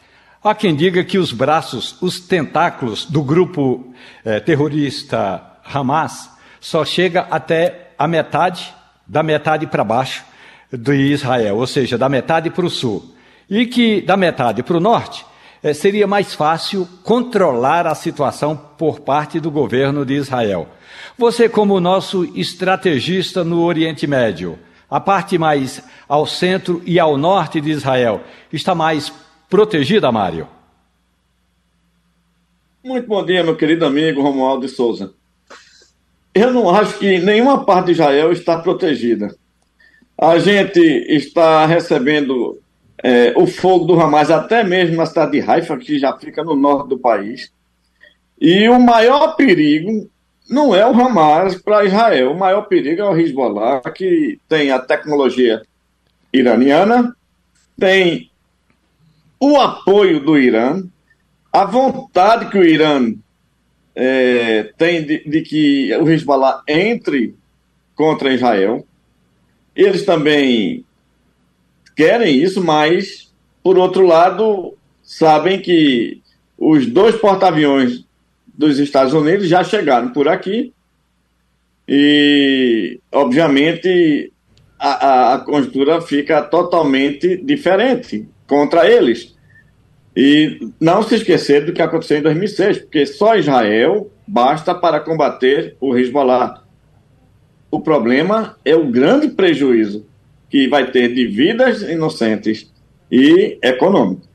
Speaker 2: Há quem diga que os braços, os tentáculos do grupo eh, terrorista Hamas só chega até a metade, da metade para baixo de Israel, ou seja, da metade para o sul. E que da metade para o norte eh, seria mais fácil controlar a situação por parte do governo de Israel. Você, como nosso estrategista no Oriente Médio, a parte mais ao centro e ao norte de Israel está mais protegida, Mário?
Speaker 6: Muito bom dia, meu querido amigo Romualdo de Souza. Eu não acho que nenhuma parte de Israel está protegida. A gente está recebendo é, o fogo do Hamas até mesmo na cidade de Haifa, que já fica no norte do país. E o maior perigo não é o Hamas para Israel. O maior perigo é o Hezbollah, que tem a tecnologia iraniana, tem o apoio do Irã, a vontade que o Irã é, tem de, de, que o Hezbollah entre contra Israel. Eles também querem isso, mas, por outro lado, sabem que os dois porta-aviões dos Estados Unidos já chegaram por aqui e, obviamente, a, a, a conjuntura fica totalmente diferente contra eles. E não se esquecer do que aconteceu em 2006, porque só Israel basta para combater o Hezbollah. O problema é o grande prejuízo que vai ter de vidas inocentes e econômico.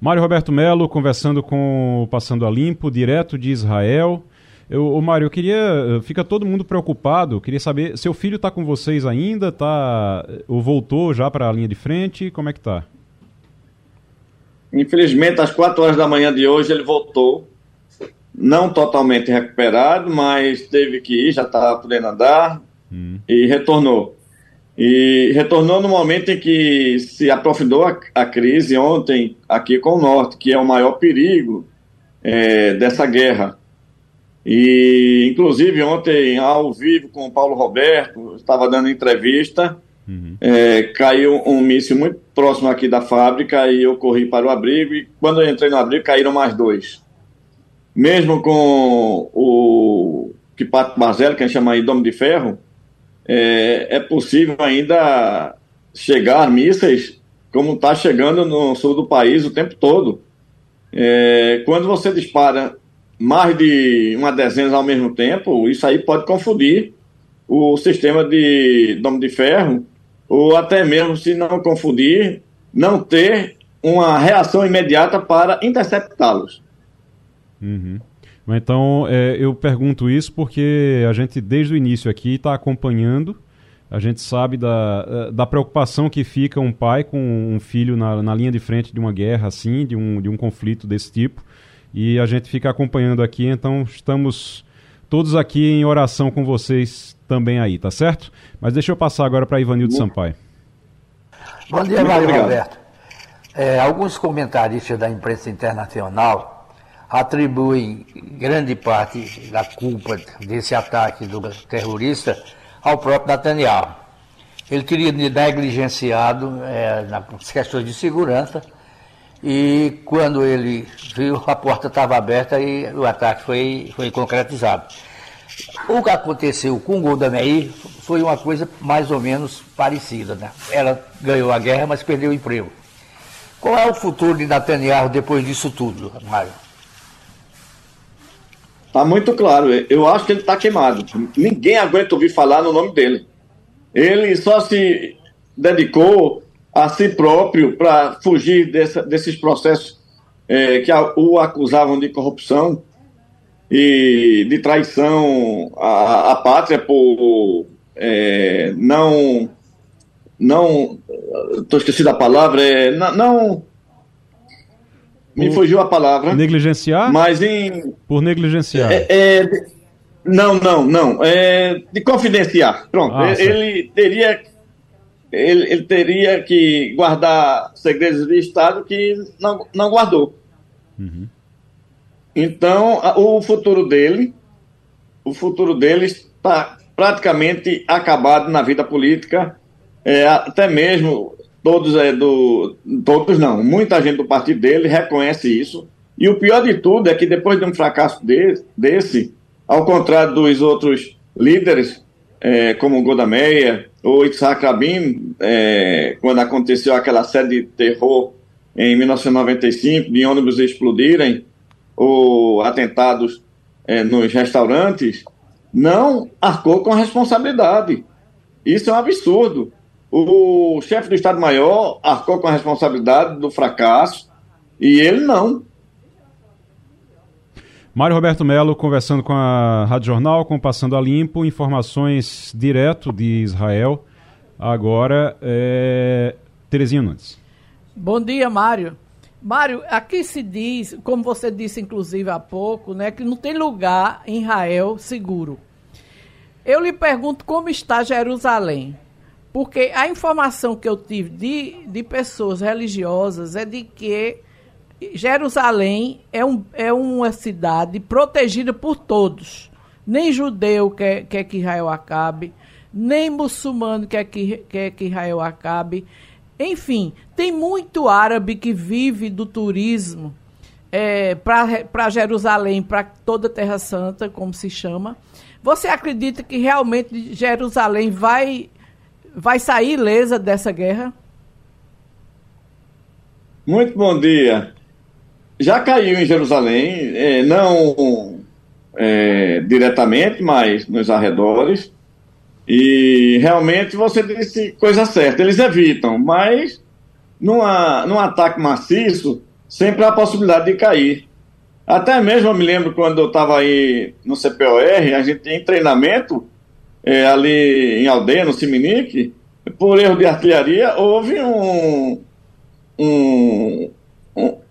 Speaker 1: Mário Roberto Melo conversando com o Passando a Limpo, direto de Israel. Eu, ô Mário, eu queria. Fica todo mundo preocupado. Queria saber, seu filho está com vocês ainda? Tá, ou voltou já para a linha de frente? Como é que tá?
Speaker 6: Infelizmente, às 4 horas da manhã de hoje, ele voltou. Não totalmente recuperado, mas teve que ir, já estava podendo andar hum. e retornou. E retornou no momento em que se aprofundou a, a crise ontem aqui com o Norte, que é o maior perigo é, dessa guerra e, inclusive, ontem, ao vivo com o Paulo Roberto, estava dando entrevista, uhum. é, caiu um míssil muito próximo aqui da fábrica e eu corri para o abrigo. E quando eu entrei no abrigo, caíram mais dois. Mesmo com o Kipato Barzello, que a gente chama aí Dom de Ferro, é, é possível ainda chegar mísseis como está chegando no sul do país o tempo todo. É, quando você dispara mais de uma dezena ao mesmo tempo, isso aí pode confundir o sistema de dom de ferro, ou até mesmo, se não confundir, não ter uma reação imediata para interceptá-los.
Speaker 1: Uhum. Então, é, eu pergunto isso porque a gente, desde o início aqui, está acompanhando. A gente sabe da, é, da preocupação que fica um pai com um filho na, na linha de frente de uma guerra assim, de um, de um conflito desse tipo e a gente fica acompanhando aqui, então estamos todos aqui em oração com vocês também aí, tá certo? Mas deixa eu passar agora para Ivanildo Sampaio.
Speaker 3: Bom dia, Mário Roberto. É, alguns comentaristas da imprensa internacional atribuem grande parte da culpa desse ataque do terrorista ao próprio Netanyahu. Ele teria negligenciado é, nas questões de segurança e quando ele viu, a porta estava aberta e o ataque foi, foi concretizado. O que aconteceu com o Golda Meir foi uma coisa mais ou menos parecida. Né? Ela ganhou a guerra, mas perdeu o emprego. Qual é o futuro de Netanyahu depois disso tudo, Mário?
Speaker 6: Está muito claro. Eu acho que ele está queimado. Ninguém aguenta ouvir falar no nome dele. Ele só se dedicou a si próprio para fugir dessa, desses processos é, que a, o acusavam de corrupção e de traição à, à pátria por é, não não estou esquecido da palavra é, não, não me fugiu a palavra
Speaker 1: negligenciar
Speaker 6: mas em
Speaker 1: por negligenciar
Speaker 6: é, é, não não não é de confidenciar pronto ah, ele teria ele, ele, teria que guardar segredos de Estado que não, não guardou. Uhum. Então, o futuro dele, o futuro dele está praticamente acabado na vida política, é, até mesmo todos é, do todos não, muita gente do partido dele reconhece isso. E o pior de tudo é que depois de um fracasso de, desse, ao contrário dos outros líderes, é, como Golda Meir, o Itzhak Rabin, é, quando aconteceu aquela série de terror em 1995, de ônibus explodirem, ou atentados é, nos restaurantes, não arcou com a responsabilidade. Isso é um absurdo. O chefe do Estado-Maior arcou com a responsabilidade do fracasso e ele não.
Speaker 1: Mário Roberto Melo conversando com a Rádio Jornal, com Passando a Limpo, informações direto de Israel. Agora, é... Terezinha Nunes.
Speaker 4: Bom dia, Mário. Mário, aqui se diz, como você disse inclusive há pouco, né, que não tem lugar em Israel seguro. Eu lhe pergunto como está Jerusalém. Porque a informação que eu tive de, de pessoas religiosas é de que Jerusalém é, um, é uma cidade protegida por todos. Nem judeu quer, quer que Israel acabe, nem muçulmano quer que, quer que Israel acabe. Enfim, tem muito árabe que vive do turismo é, para Jerusalém, para toda a Terra Santa, como se chama. Você acredita que realmente Jerusalém vai, vai sair ilesa dessa guerra?
Speaker 6: Muito bom dia já caiu em Jerusalém, é, não é, diretamente, mas nos arredores. E realmente você disse coisa certa, eles evitam, mas numa, num ataque maciço, sempre há a possibilidade de cair. Até mesmo eu me lembro quando eu estava aí no CPOR, a gente em treinamento, é, ali em Aldeia, no Siminique, por erro de artilharia, houve um, um,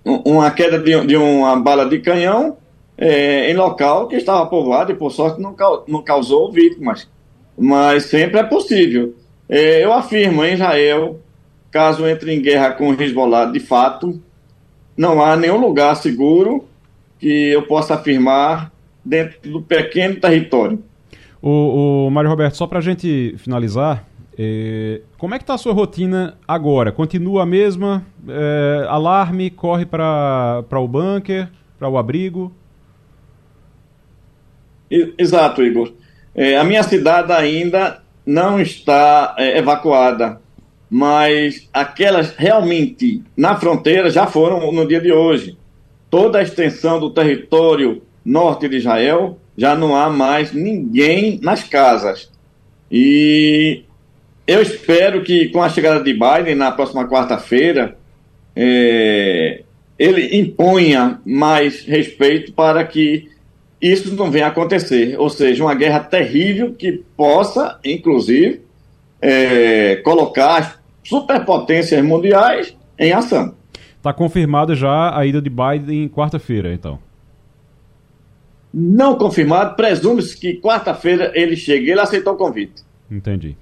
Speaker 6: uma queda de, de uma bala de canhão é, em local que estava povoado e, por sorte, não, não causou vítimas. Mas sempre é possível. É, eu afirmo, em Israel, caso entre em guerra com o Hezbollah de fato, não há nenhum lugar seguro que eu possa afirmar dentro do pequeno território.
Speaker 1: O, o Mário Roberto, só para a gente finalizar, é, como é que está a sua rotina agora? Continua a mesma? É, alarme, corre para o bunker, para o abrigo?
Speaker 6: Exato, Igor. É, a minha cidade ainda não está é, evacuada, mas aquelas realmente na fronteira já foram no dia de hoje. Toda a extensão do território norte de Israel já não há mais ninguém nas casas. E eu espero que com a chegada de Biden na próxima quarta-feira, é, ele imponha mais respeito para que isso não venha a acontecer. Ou seja, uma guerra terrível que possa, inclusive, é, colocar as superpotências mundiais em ação.
Speaker 1: Está confirmado já a ida de Biden quarta-feira, então?
Speaker 6: Não confirmado, presume-se que quarta-feira ele chegue. Ele aceitou o convite.
Speaker 1: Entendi.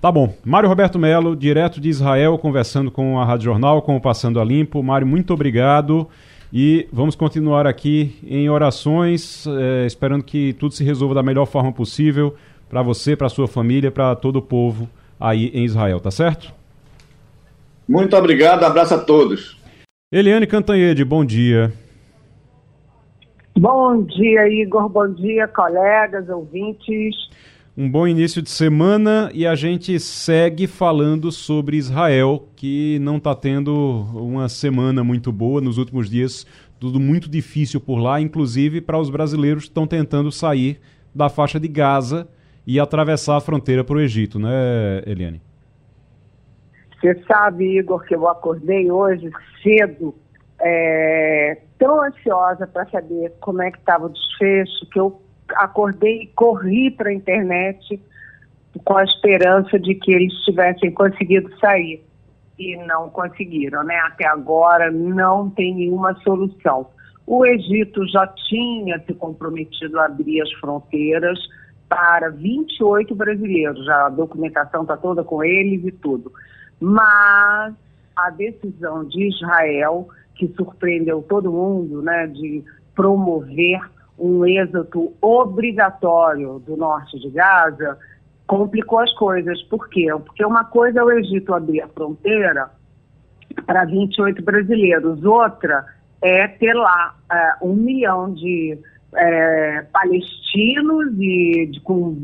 Speaker 1: Tá bom. Mário Roberto Melo, direto de Israel, conversando com a Rádio Jornal, com o Passando a Limpo. Mário, muito obrigado. E vamos continuar aqui em orações, é, esperando que tudo se resolva da melhor forma possível para você, para sua família, para todo o povo aí em Israel, tá certo?
Speaker 6: Muito obrigado, abraço a todos.
Speaker 1: Eliane Cantanhede, bom dia.
Speaker 7: Bom dia, Igor. Bom dia, colegas, ouvintes
Speaker 1: um bom início de semana e a gente segue falando sobre Israel, que não está tendo uma semana muito boa. Nos últimos dias, tudo muito difícil por lá, inclusive para os brasileiros que estão tentando sair da faixa de Gaza e atravessar a fronteira para o Egito, né, Eliane?
Speaker 7: Você sabe, Igor, que eu acordei hoje cedo, é, tão ansiosa para saber como é que estava o desfecho, que eu acordei e corri para a internet com a esperança de que eles tivessem conseguido sair. E não conseguiram, né? Até agora não tem nenhuma solução. O Egito já tinha se comprometido a abrir as fronteiras para 28 brasileiros, já a documentação está toda com eles e tudo. Mas a decisão de Israel, que surpreendeu todo mundo, né, de promover um êxodo obrigatório do norte de Gaza, complicou as coisas. Por quê? Porque uma coisa é o Egito abrir a fronteira para 28 brasileiros, outra é ter lá é, um milhão de é, palestinos e de, com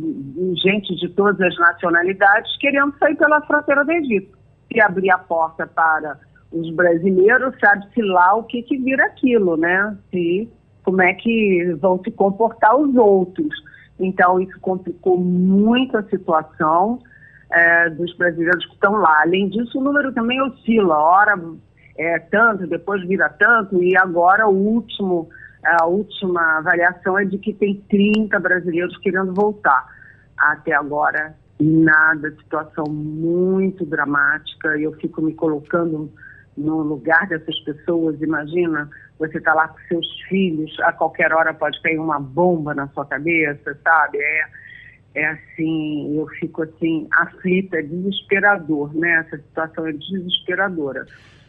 Speaker 7: gente de todas as nacionalidades querendo sair pela fronteira do Egito. Se abrir a porta para os brasileiros, sabe-se lá o que, que vira aquilo, né? Se, como é que vão se comportar os outros. Então, isso complicou muito a situação é, dos brasileiros que estão lá. Além disso, o número também oscila. Hora é tanto, depois vira tanto, e agora o último, a última avaliação é de que tem 30 brasileiros querendo voltar. Até agora, nada, situação muito dramática, e eu fico me colocando no lugar dessas pessoas, imagina, você está lá com seus filhos, a qualquer hora pode cair uma bomba na sua cabeça, sabe? É, é assim, eu fico assim, aflita, é desesperador, né? Essa situação é desesperadora.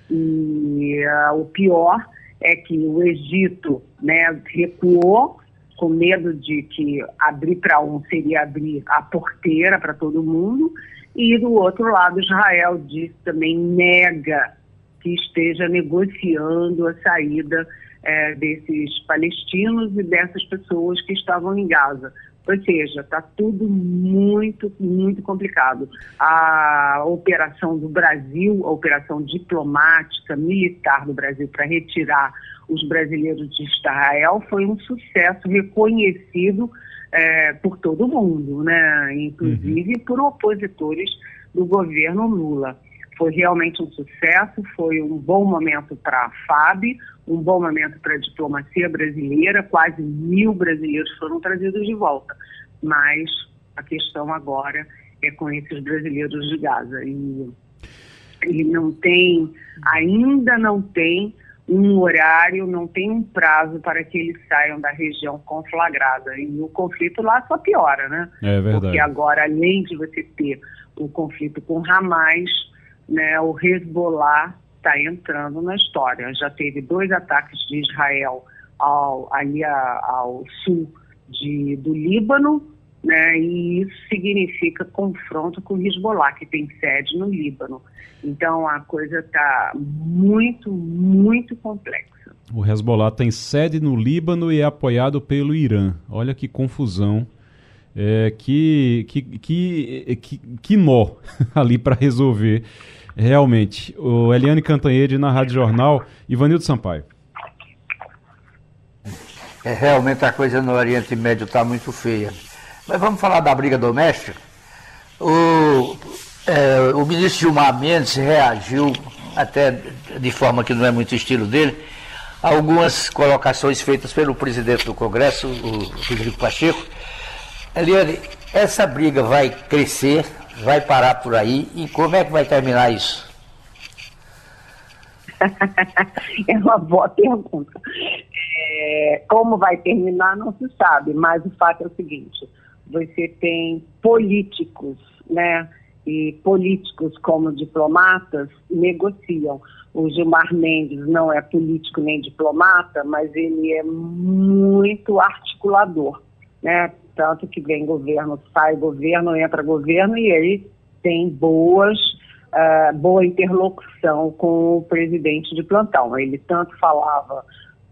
Speaker 7: E uh, o pior é que o Egito né, recuou com medo de que abrir para um seria abrir a porteira para todo mundo, e do outro lado Israel diz também nega que esteja negociando a saída é, desses palestinos e dessas pessoas que estavam em Gaza. Ou seja, está tudo muito, muito complicado. A operação do Brasil, a operação diplomática, militar do Brasil para retirar os brasileiros de Israel foi um sucesso reconhecido é, por todo mundo, né? inclusive uhum. por opositores do governo Lula. Foi realmente um sucesso, foi um bom momento para a FAB, um bom momento para a diplomacia brasileira, quase mil brasileiros foram trazidos de volta. Mas a questão agora é com esses brasileiros de Gaza. E, e não tem, ainda não tem um horário, não tem um prazo para que eles saiam da região conflagrada. E o conflito lá só piora, né?
Speaker 1: É verdade.
Speaker 7: Porque agora, além de você ter o conflito com Hamas, né, o Hezbollah está entrando na história. Já teve dois ataques de Israel ao, ali a, ao sul de, do Líbano, né, e isso significa confronto com o Hezbollah, que tem sede no Líbano. Então a coisa está muito, muito complexa.
Speaker 1: O Hezbollah tem sede no Líbano e é apoiado pelo Irã. Olha que confusão. É, que, que, que, que, que nó ali para resolver realmente. O Eliane Cantanhede na Rádio Jornal, Ivanildo Sampaio.
Speaker 3: É, realmente a coisa no Oriente Médio está muito feia. Mas vamos falar da briga doméstica. O, é, o ministro Gilmar Mendes reagiu, até de forma que não é muito estilo dele, a algumas colocações feitas pelo presidente do Congresso, o Rodrigo Pacheco, Eliane, essa briga vai crescer, vai parar por aí e como é que vai terminar isso?
Speaker 7: é uma boa pergunta. É, como vai terminar não se sabe, mas o fato é o seguinte: você tem políticos, né? E políticos como diplomatas negociam. O Gilmar Mendes não é político nem diplomata, mas ele é muito articulador, né? Tanto que vem governo, sai governo, entra governo, e ele tem boas, uh, boa interlocução com o presidente de plantão. Ele tanto falava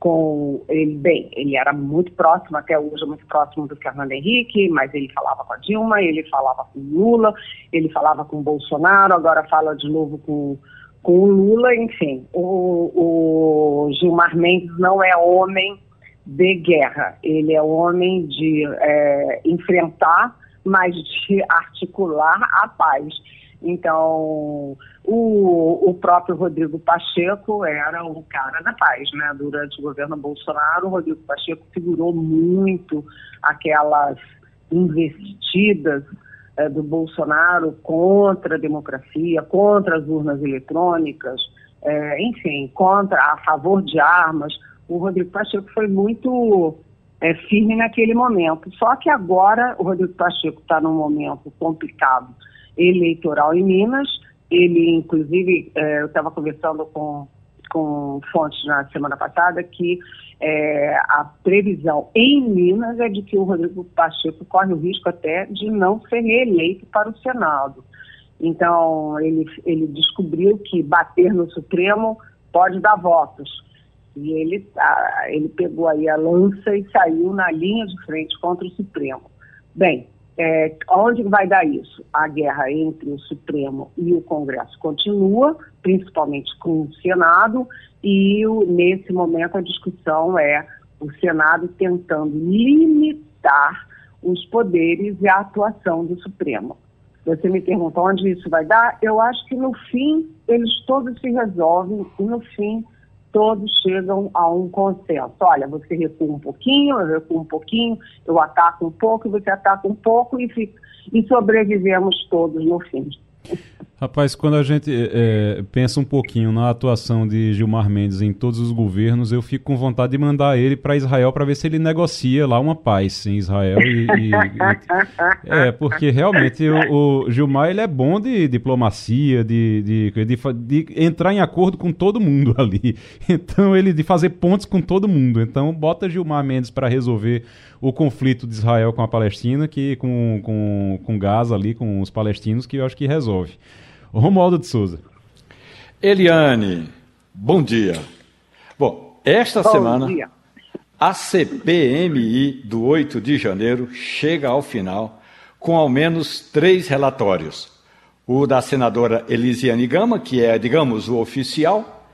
Speaker 7: com ele, bem, ele era muito próximo, até hoje muito próximo do Fernando Henrique, mas ele falava com a Dilma, ele falava com Lula, ele falava com Bolsonaro, agora fala de novo com, com Lula, enfim, o, o Gilmar Mendes não é homem de guerra, ele é homem de é, enfrentar, mas de articular a paz. Então, o, o próprio Rodrigo Pacheco era o cara da paz, né? Durante o governo Bolsonaro, o Rodrigo Pacheco segurou muito aquelas investidas é, do Bolsonaro contra a democracia, contra as urnas eletrônicas, é, enfim, contra, a favor de armas. O Rodrigo Pacheco foi muito é, firme naquele momento. Só que agora o Rodrigo Pacheco está num momento complicado eleitoral em Minas. Ele, inclusive, é, eu estava conversando com, com fontes na semana passada que é, a previsão em Minas é de que o Rodrigo Pacheco corre o risco até de não ser reeleito para o Senado. Então, ele, ele descobriu que bater no Supremo pode dar votos. E ele, ah, ele pegou aí a lança e saiu na linha de frente contra o Supremo. Bem, é, onde vai dar isso? A guerra entre o Supremo e o Congresso continua, principalmente com o Senado, e o, nesse momento a discussão é o Senado tentando limitar os poderes e a atuação do Supremo. Você me pergunta onde isso vai dar? Eu acho que no fim eles todos se resolvem e no fim todos chegam a um consenso. Olha, você recua um pouquinho, eu recuo um pouquinho, eu ataco um pouco, você ataca um pouco e, fica, e sobrevivemos todos no fim.
Speaker 1: Rapaz, quando a gente é, pensa um pouquinho na atuação de Gilmar Mendes em todos os governos, eu fico com vontade de mandar ele para Israel para ver se ele negocia lá uma paz em Israel. E, e, e, é, porque realmente o, o, Gilmar ele é bom de diplomacia, de, de, de, de, entrar em acordo com todo mundo ali. Então, ele de fazer pontos com todo mundo. Então, bota Gilmar Mendes para resolver o conflito de Israel com a Palestina, que com, com, com Gaza ali, com os palestinos, que eu acho que resolve. Romualdo de Souza.
Speaker 2: Eliane, bom dia. Bom, esta bom semana dia. a CPMI do 8 de janeiro chega ao final com ao menos três relatórios. O da senadora Elisiane Gama, que é, digamos, o oficial,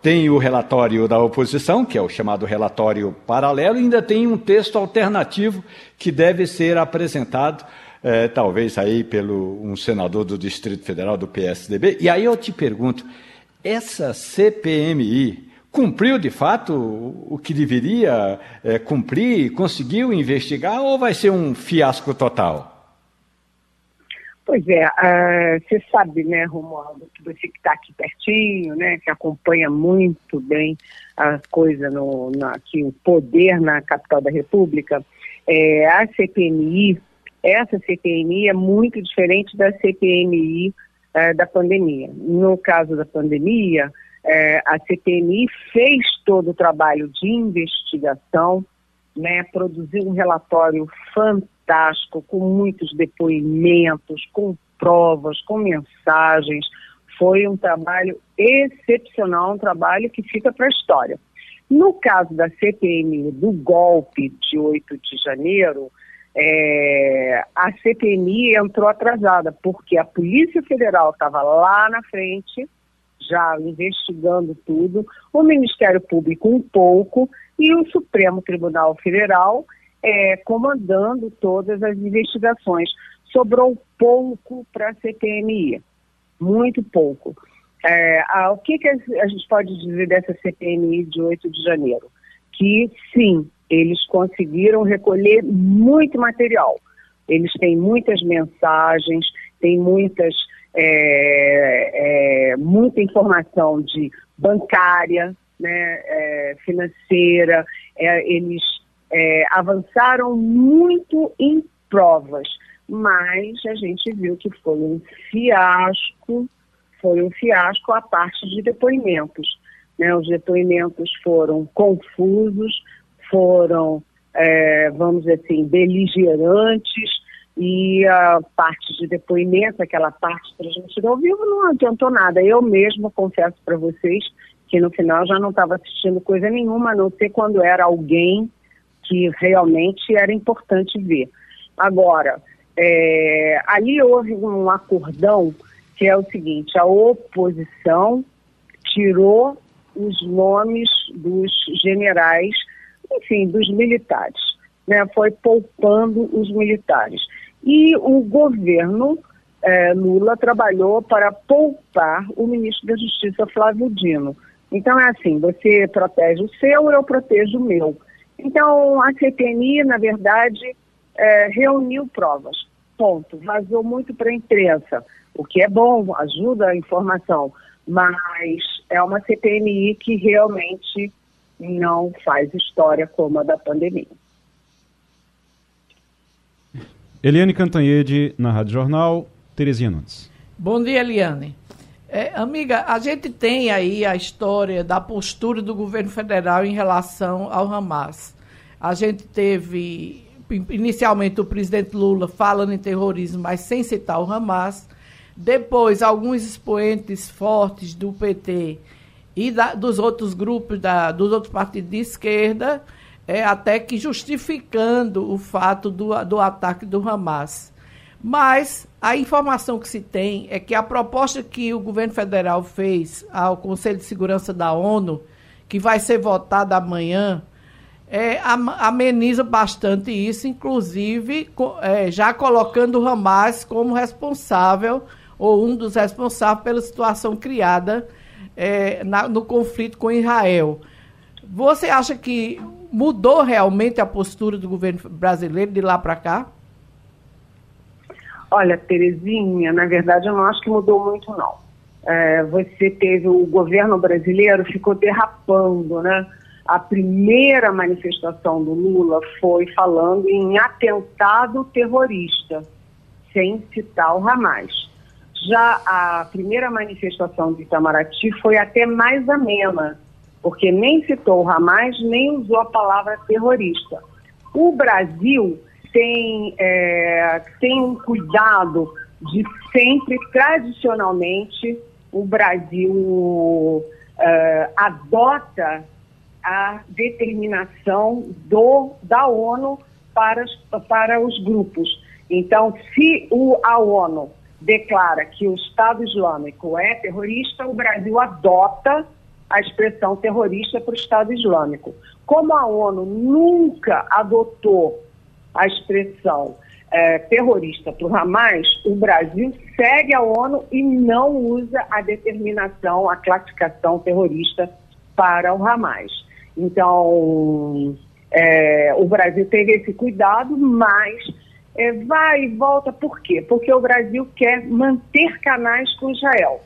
Speaker 2: tem o relatório da oposição, que é o chamado relatório paralelo, e ainda tem um texto alternativo que deve ser apresentado é, talvez aí pelo um senador do Distrito Federal do PSDB. E aí eu te pergunto, essa CPMI cumpriu de fato o que deveria é, cumprir, conseguiu investigar ou vai ser um fiasco total?
Speaker 7: Pois é, uh, você sabe, né, Romualdo, que você que está aqui pertinho, né, que acompanha muito bem a coisa no, na, aqui, o poder na capital da República, é, a CPMI essa CPMI é muito diferente da CPMI é, da pandemia. No caso da pandemia, é, a CPMI fez todo o trabalho de investigação, né, produziu um relatório fantástico, com muitos depoimentos, com provas, com mensagens. Foi um trabalho excepcional, um trabalho que fica para a história. No caso da CPMI do golpe de 8 de janeiro, é, a CPMI entrou atrasada, porque a Polícia Federal estava lá na frente, já investigando tudo, o Ministério Público um pouco e o Supremo Tribunal Federal é, comandando todas as investigações. Sobrou pouco para a CPMI, muito pouco. É, a, o que, que a gente pode dizer dessa CPMI de 8 de janeiro? Que sim, eles conseguiram recolher muito material. Eles têm muitas mensagens, têm muitas, é, é, muita informação de bancária, né, é, financeira. É, eles é, avançaram muito em provas, mas a gente viu que foi um fiasco, foi um fiasco a parte de depoimentos. Né? Os depoimentos foram confusos, foram, é, vamos dizer assim, beligerantes e a parte de depoimento, aquela parte transmitida ao vivo, não adiantou nada. Eu mesmo confesso para vocês que no final já não estava assistindo coisa nenhuma, a não ser quando era alguém que realmente era importante ver. Agora, é, ali houve um acordão que é o seguinte: a oposição tirou os nomes dos generais, enfim, dos militares, né? Foi poupando os militares. E o governo é, Lula trabalhou para poupar o ministro da Justiça, Flávio Dino. Então é assim, você protege o seu, eu protejo o meu. Então a CPMI, na verdade, é, reuniu provas. Ponto. Vazou muito para a imprensa, o que é bom, ajuda a informação, mas é uma CPMI que realmente não faz história como a da pandemia.
Speaker 1: Eliane Cantanhede, na Rádio Jornal, Terezinha Nunes.
Speaker 4: Bom dia, Eliane. É, amiga, a gente tem aí a história da postura do governo federal em relação ao Hamas. A gente teve, inicialmente, o presidente Lula falando em terrorismo, mas sem citar o Hamas. Depois, alguns expoentes fortes do PT e da, dos outros grupos, da, dos outros partidos de esquerda, é, até que justificando o fato do, do ataque do Hamas. Mas a informação que se tem é que a proposta que o governo federal fez ao Conselho de Segurança da ONU, que vai ser votada amanhã, é, ameniza bastante isso, inclusive é, já colocando o Hamas como responsável, ou um dos responsáveis pela situação criada é, na, no conflito com Israel. Você acha que mudou realmente a postura do governo brasileiro de lá para cá?
Speaker 7: Olha, Terezinha, na verdade eu não acho que mudou muito, não. É, você teve o governo brasileiro ficou derrapando, né? A primeira manifestação do Lula foi falando em atentado terrorista, sem citar o Hamas. Já a primeira manifestação de Itamaraty foi até mais amena, porque nem citou o Hamas, nem usou a palavra terrorista. O Brasil tem, é, tem um cuidado de sempre, tradicionalmente, o Brasil é, adota a determinação do, da ONU para, para os grupos. Então, se o, a ONU declara que o Estado Islâmico é terrorista, o Brasil adota a expressão terrorista para o Estado Islâmico. Como a ONU nunca adotou a expressão é, terrorista para o Hamas, o Brasil segue a ONU e não usa a determinação, a classificação terrorista para o Hamas. Então, é, o Brasil teve esse cuidado, mas é, vai e volta por quê? Porque o Brasil quer manter canais com Israel.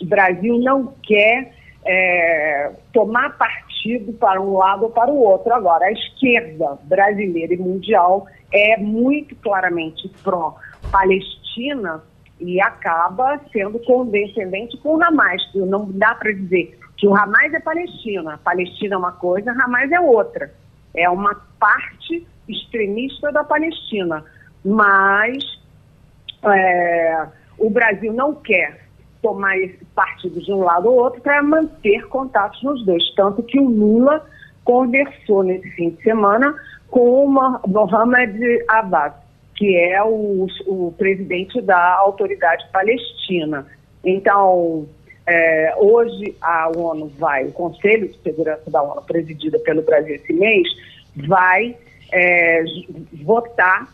Speaker 7: O Brasil não quer é, tomar partido para um lado ou para o outro. Agora, a esquerda brasileira e mundial é muito claramente pró-Palestina e acaba sendo condescendente com o Hamas. Não dá para dizer que o Hamas é Palestina. Palestina é uma coisa, Hamas é outra. É uma parte extremista da Palestina. Mas é, o Brasil não quer tomar partido de um lado ou outro para manter contatos nos dois. Tanto que o Lula conversou nesse fim de semana com o Mohamed Abbas, que é o, o presidente da autoridade palestina. Então, é, hoje a ONU vai, o Conselho de Segurança da ONU, presidido pelo Brasil esse mês, vai é, votar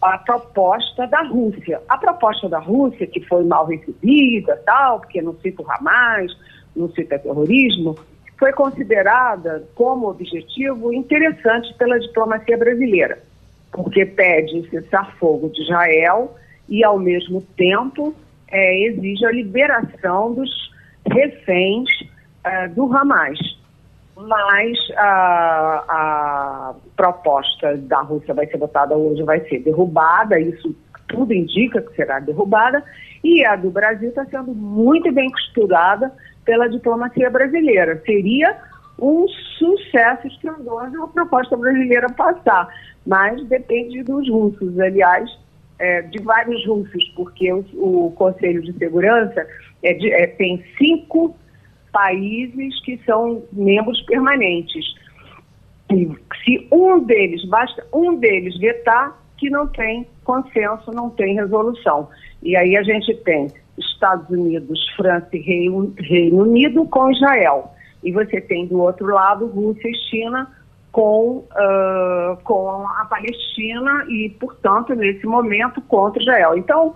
Speaker 7: a proposta da Rússia. A proposta da Rússia, que foi mal recebida, tal, porque não cita o Hamas, não cita terrorismo, foi considerada como objetivo interessante pela diplomacia brasileira, porque pede cessar fogo de Israel e, ao mesmo tempo, é, exige a liberação dos reféns é, do Hamas mas a, a proposta da Rússia vai ser votada hoje, vai ser derrubada, isso tudo indica que será derrubada, e a do Brasil está sendo muito bem costurada pela diplomacia brasileira. Seria um sucesso estrondoso a proposta brasileira passar, mas depende dos russos, aliás, é, de vários russos, porque o, o Conselho de Segurança é de, é, tem cinco países que são membros permanentes. Se um deles, basta um deles vetar, que não tem consenso, não tem resolução. E aí a gente tem Estados Unidos, França e Reino, Reino Unido com Israel. E você tem do outro lado Rússia e China com, uh, com a Palestina e, portanto, nesse momento, contra Israel. Então,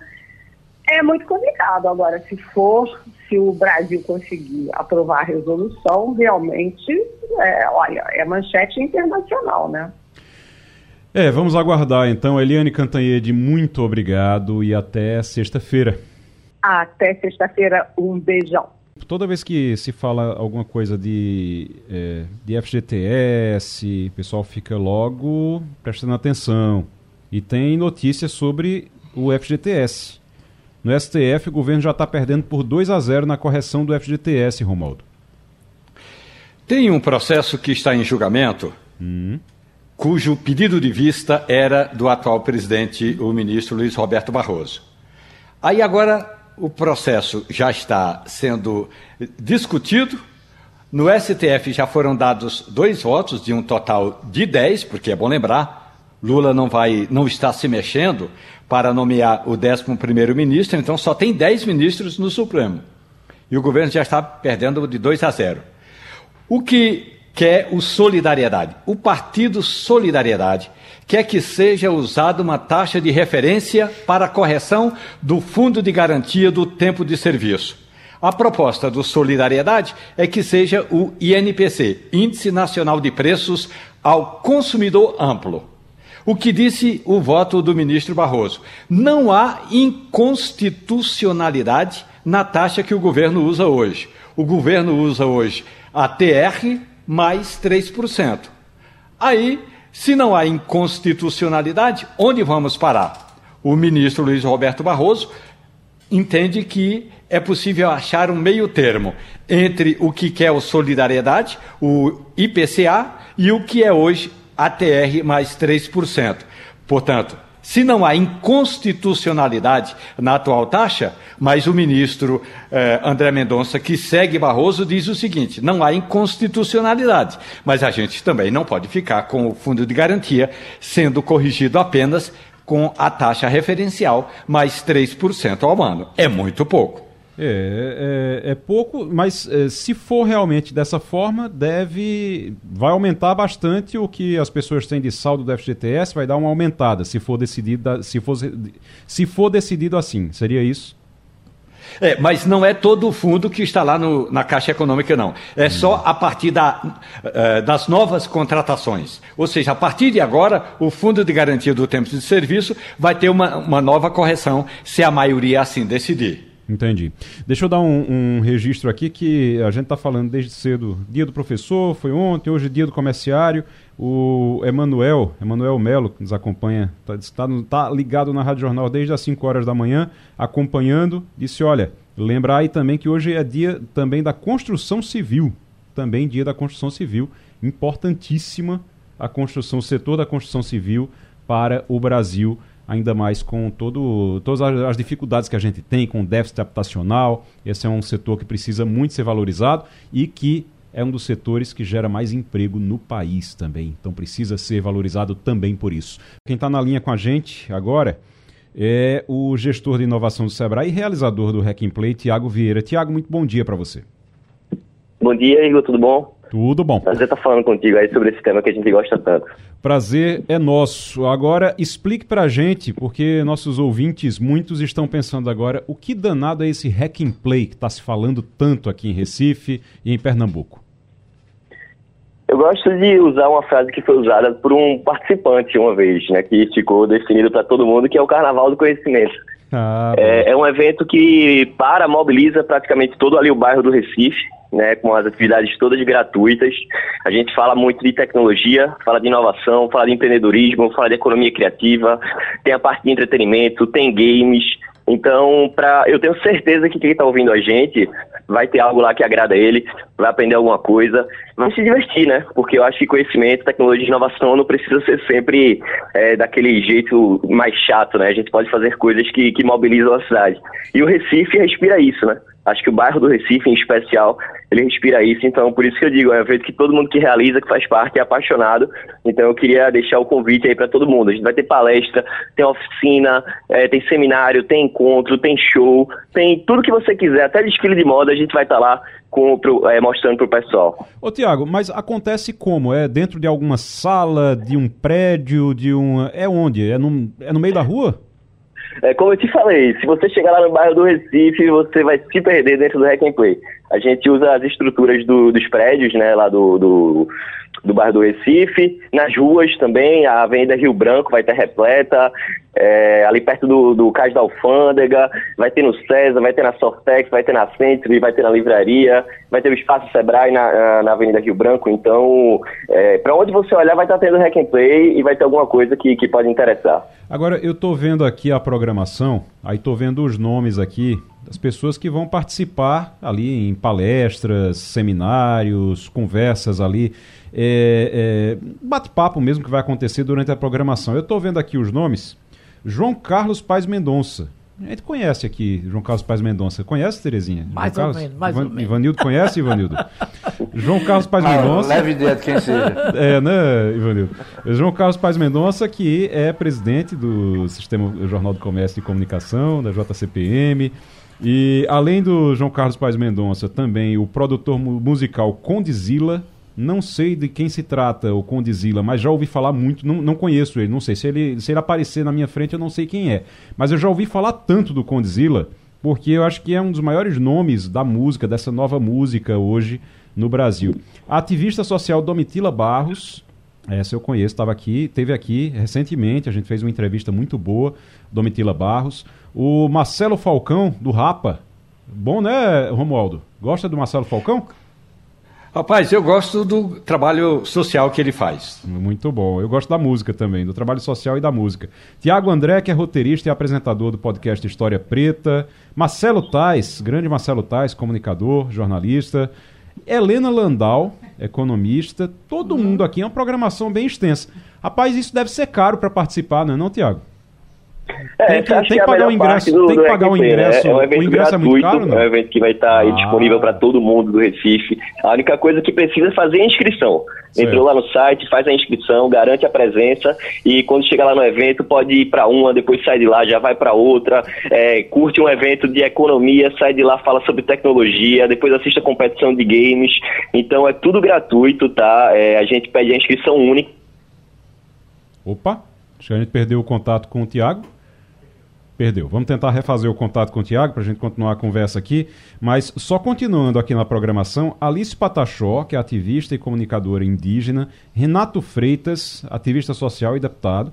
Speaker 7: é muito complicado. Agora, se for, se o Brasil conseguir aprovar a resolução, realmente, é, olha, é manchete internacional, né?
Speaker 1: É, vamos aguardar então. Eliane Cantanhede, muito obrigado e até sexta-feira.
Speaker 7: Até sexta-feira, um beijão.
Speaker 1: Toda vez que se fala alguma coisa de, é, de FGTS, o pessoal fica logo prestando atenção. E tem notícias sobre o FGTS. No STF, o governo já está perdendo por 2 a 0 na correção do FGTS, Romaldo.
Speaker 2: Tem um processo que está em julgamento, hum. cujo pedido de vista era do atual presidente, o ministro Luiz Roberto Barroso. Aí agora o processo já está sendo discutido. No STF já foram dados dois votos, de um total de dez, porque é bom lembrar, Lula não, vai, não está se mexendo para nomear o 11 ministro, então só tem dez ministros no Supremo. E o governo já está perdendo de 2 a 0. O que quer o Solidariedade? O Partido Solidariedade quer que seja usada uma taxa de referência para a correção do Fundo de Garantia do Tempo de Serviço. A proposta do Solidariedade é que seja o INPC, Índice Nacional de Preços ao Consumidor Amplo. O que disse o voto do ministro Barroso? Não há inconstitucionalidade na taxa que o governo usa hoje. O governo usa hoje a TR mais 3%. Aí se não há inconstitucionalidade, onde vamos parar? O ministro Luiz Roberto Barroso entende que é possível achar um meio termo entre o que quer o Solidariedade, o IPCA, e o que é hoje ATR mais 3%. Portanto, se não há inconstitucionalidade na atual taxa, mas o ministro eh, André Mendonça, que segue Barroso, diz o seguinte: não há inconstitucionalidade, mas a gente também não pode ficar com o fundo de garantia sendo corrigido apenas com a taxa referencial mais 3% ao ano. É muito pouco.
Speaker 1: É, é, é, pouco, mas é, se for realmente dessa forma, deve. Vai aumentar bastante o que as pessoas têm de saldo do FGTS, vai dar uma aumentada, se for decidido, se for, se for decidido assim. Seria isso?
Speaker 2: É, mas não é todo o fundo que está lá no, na Caixa Econômica, não. É hum. só a partir da, uh, das novas contratações. Ou seja, a partir de agora, o Fundo de Garantia do Tempo de Serviço vai ter uma, uma nova correção, se a maioria assim decidir.
Speaker 1: Entendi. Deixa eu dar um, um registro aqui que a gente está falando desde cedo. Dia do professor, foi ontem, hoje é dia do comerciário. O Emanuel, Emanuel Melo, que nos acompanha, está tá, tá ligado na Rádio Jornal desde as 5 horas da manhã, acompanhando, disse, olha, lembrar aí também que hoje é dia também da construção civil. Também dia da construção civil. Importantíssima a construção, o setor da construção civil para o Brasil ainda mais com todo, todas as dificuldades que a gente tem com o déficit habitacional. Esse é um setor que precisa muito ser valorizado e que é um dos setores que gera mais emprego no país também. Então precisa ser valorizado também por isso. Quem está na linha com a gente agora é o gestor de inovação do Sebrae e realizador do Hack Play, Tiago Vieira. Tiago, muito bom dia para você.
Speaker 8: Bom dia, Igor, tudo bom?
Speaker 1: Tudo bom.
Speaker 8: Prazer estar falando contigo aí sobre esse tema que a gente gosta tanto.
Speaker 1: Prazer é nosso. Agora, explique pra gente, porque nossos ouvintes, muitos estão pensando agora, o que danado é esse hack and play que está se falando tanto aqui em Recife e em Pernambuco?
Speaker 8: Eu gosto de usar uma frase que foi usada por um participante uma vez, né, que ficou definido para todo mundo, que é o Carnaval do Conhecimento. Ah, é, é um evento que para, mobiliza praticamente todo ali o bairro do Recife, né, com as atividades todas gratuitas. A gente fala muito de tecnologia, fala de inovação, fala de empreendedorismo, fala de economia criativa, tem a parte de entretenimento, tem games. Então, pra, eu tenho certeza que quem está ouvindo a gente vai ter algo lá que agrada ele, vai aprender alguma coisa, vai se divertir, né? Porque eu acho que conhecimento, tecnologia e inovação não precisa ser sempre é, daquele jeito mais chato, né? A gente pode fazer coisas que, que mobilizam a cidade. E o Recife respira isso, né? Acho que o bairro do Recife, em especial, ele respira isso. Então, por isso que eu digo, é um evento que todo mundo que realiza, que faz parte, é apaixonado. Então, eu queria deixar o convite aí para todo mundo. A gente vai ter palestra, tem oficina, é, tem seminário, tem encontro, tem show, tem tudo que você quiser, até desfile de moda, a gente vai estar tá lá com, pro, é, mostrando para o pessoal.
Speaker 1: Ô Tiago, mas acontece como? É dentro de alguma sala, de um prédio, de um. É onde? É no, é no meio da rua?
Speaker 8: É, como eu te falei, se você chegar lá no bairro do Recife, você vai se perder dentro do Hack and Play. A gente usa as estruturas do, dos prédios, né, lá do, do, do bairro do Recife, nas ruas também, a Avenida Rio Branco vai estar repleta, é, ali perto do, do Cais da Alfândega, vai ter no César, vai ter na Sortex, vai ter na Centro, vai ter na Livraria, vai ter o Espaço Sebrae na, na Avenida Rio Branco, então, é, para onde você olhar vai estar tendo Hack and Play e vai ter alguma coisa que, que pode interessar.
Speaker 1: Agora, eu estou vendo aqui a programação, aí estou vendo os nomes aqui das pessoas que vão participar ali em palestras, seminários, conversas ali, é, é, bate-papo mesmo que vai acontecer durante a programação. Eu estou vendo aqui os nomes. João Carlos Paz Mendonça. A gente conhece aqui João Carlos Paz Mendonça. Conhece, Terezinha?
Speaker 4: Mais
Speaker 1: João
Speaker 4: ou
Speaker 1: Carlos?
Speaker 4: menos, mais
Speaker 1: Ivan,
Speaker 4: ou menos.
Speaker 1: Ivanildo conhece, Ivanildo? João Carlos Paz
Speaker 3: Ah,
Speaker 1: Mendonça.
Speaker 3: leve ideia de quem seja.
Speaker 1: É, né, Ivanildo? João Carlos Paz Mendonça, que é presidente do Sistema Jornal do Comércio e Comunicação, da JCPM. E além do João Carlos Paz Mendonça, também o produtor mu- musical Condizila. Não sei de quem se trata o Condizila, mas já ouvi falar muito, não, não conheço ele, não sei. Se ele, se ele aparecer na minha frente, eu não sei quem é. Mas eu já ouvi falar tanto do Condizila, porque eu acho que é um dos maiores nomes da música, dessa nova música hoje no Brasil. A ativista social Domitila Barros, essa eu conheço, estava aqui, teve aqui recentemente, a gente fez uma entrevista muito boa, Domitila Barros. O Marcelo Falcão, do Rapa. Bom, né, Romualdo? Gosta do Marcelo Falcão?
Speaker 2: Rapaz, eu gosto do trabalho social que ele faz.
Speaker 1: Muito bom. Eu gosto da música também, do trabalho social e da música. Tiago André, que é roteirista e apresentador do podcast História Preta. Marcelo Tais, grande Marcelo Tais, comunicador, jornalista. Helena Landau, economista. Todo mundo aqui, é uma programação bem extensa. Rapaz, isso deve ser caro para participar, não é não, Tiago?
Speaker 8: É,
Speaker 1: Tem que- tem que
Speaker 8: é
Speaker 1: pagar o ingresso-
Speaker 8: do-
Speaker 1: tem que pagar o
Speaker 8: né?
Speaker 1: ingresso-
Speaker 8: É um evento
Speaker 1: o ingresso é
Speaker 8: gratuito,
Speaker 1: muito caro, não?
Speaker 8: é um evento que vai estar aí
Speaker 1: Ah.
Speaker 8: disponível para todo mundo do Recife. A única coisa que precisa é fazer a inscrição.
Speaker 1: Certo.
Speaker 8: Entrou lá no site, faz a inscrição, garante a presença e quando chegar lá no evento pode ir para uma, depois sai de lá, já vai para outra, é, curte um evento de economia, sai de lá, fala sobre tecnologia, depois assiste a competição de games. Então é tudo gratuito, tá? É, a gente pede a inscrição única.
Speaker 1: Opa, acho que a gente perdeu o contato com o Tiago. Perdeu. Vamos tentar refazer o contato com o Tiago para a gente continuar a conversa aqui. Mas só continuando aqui na programação, Alice Patachó, que é ativista e comunicadora indígena, Renato Freitas, ativista social e deputado,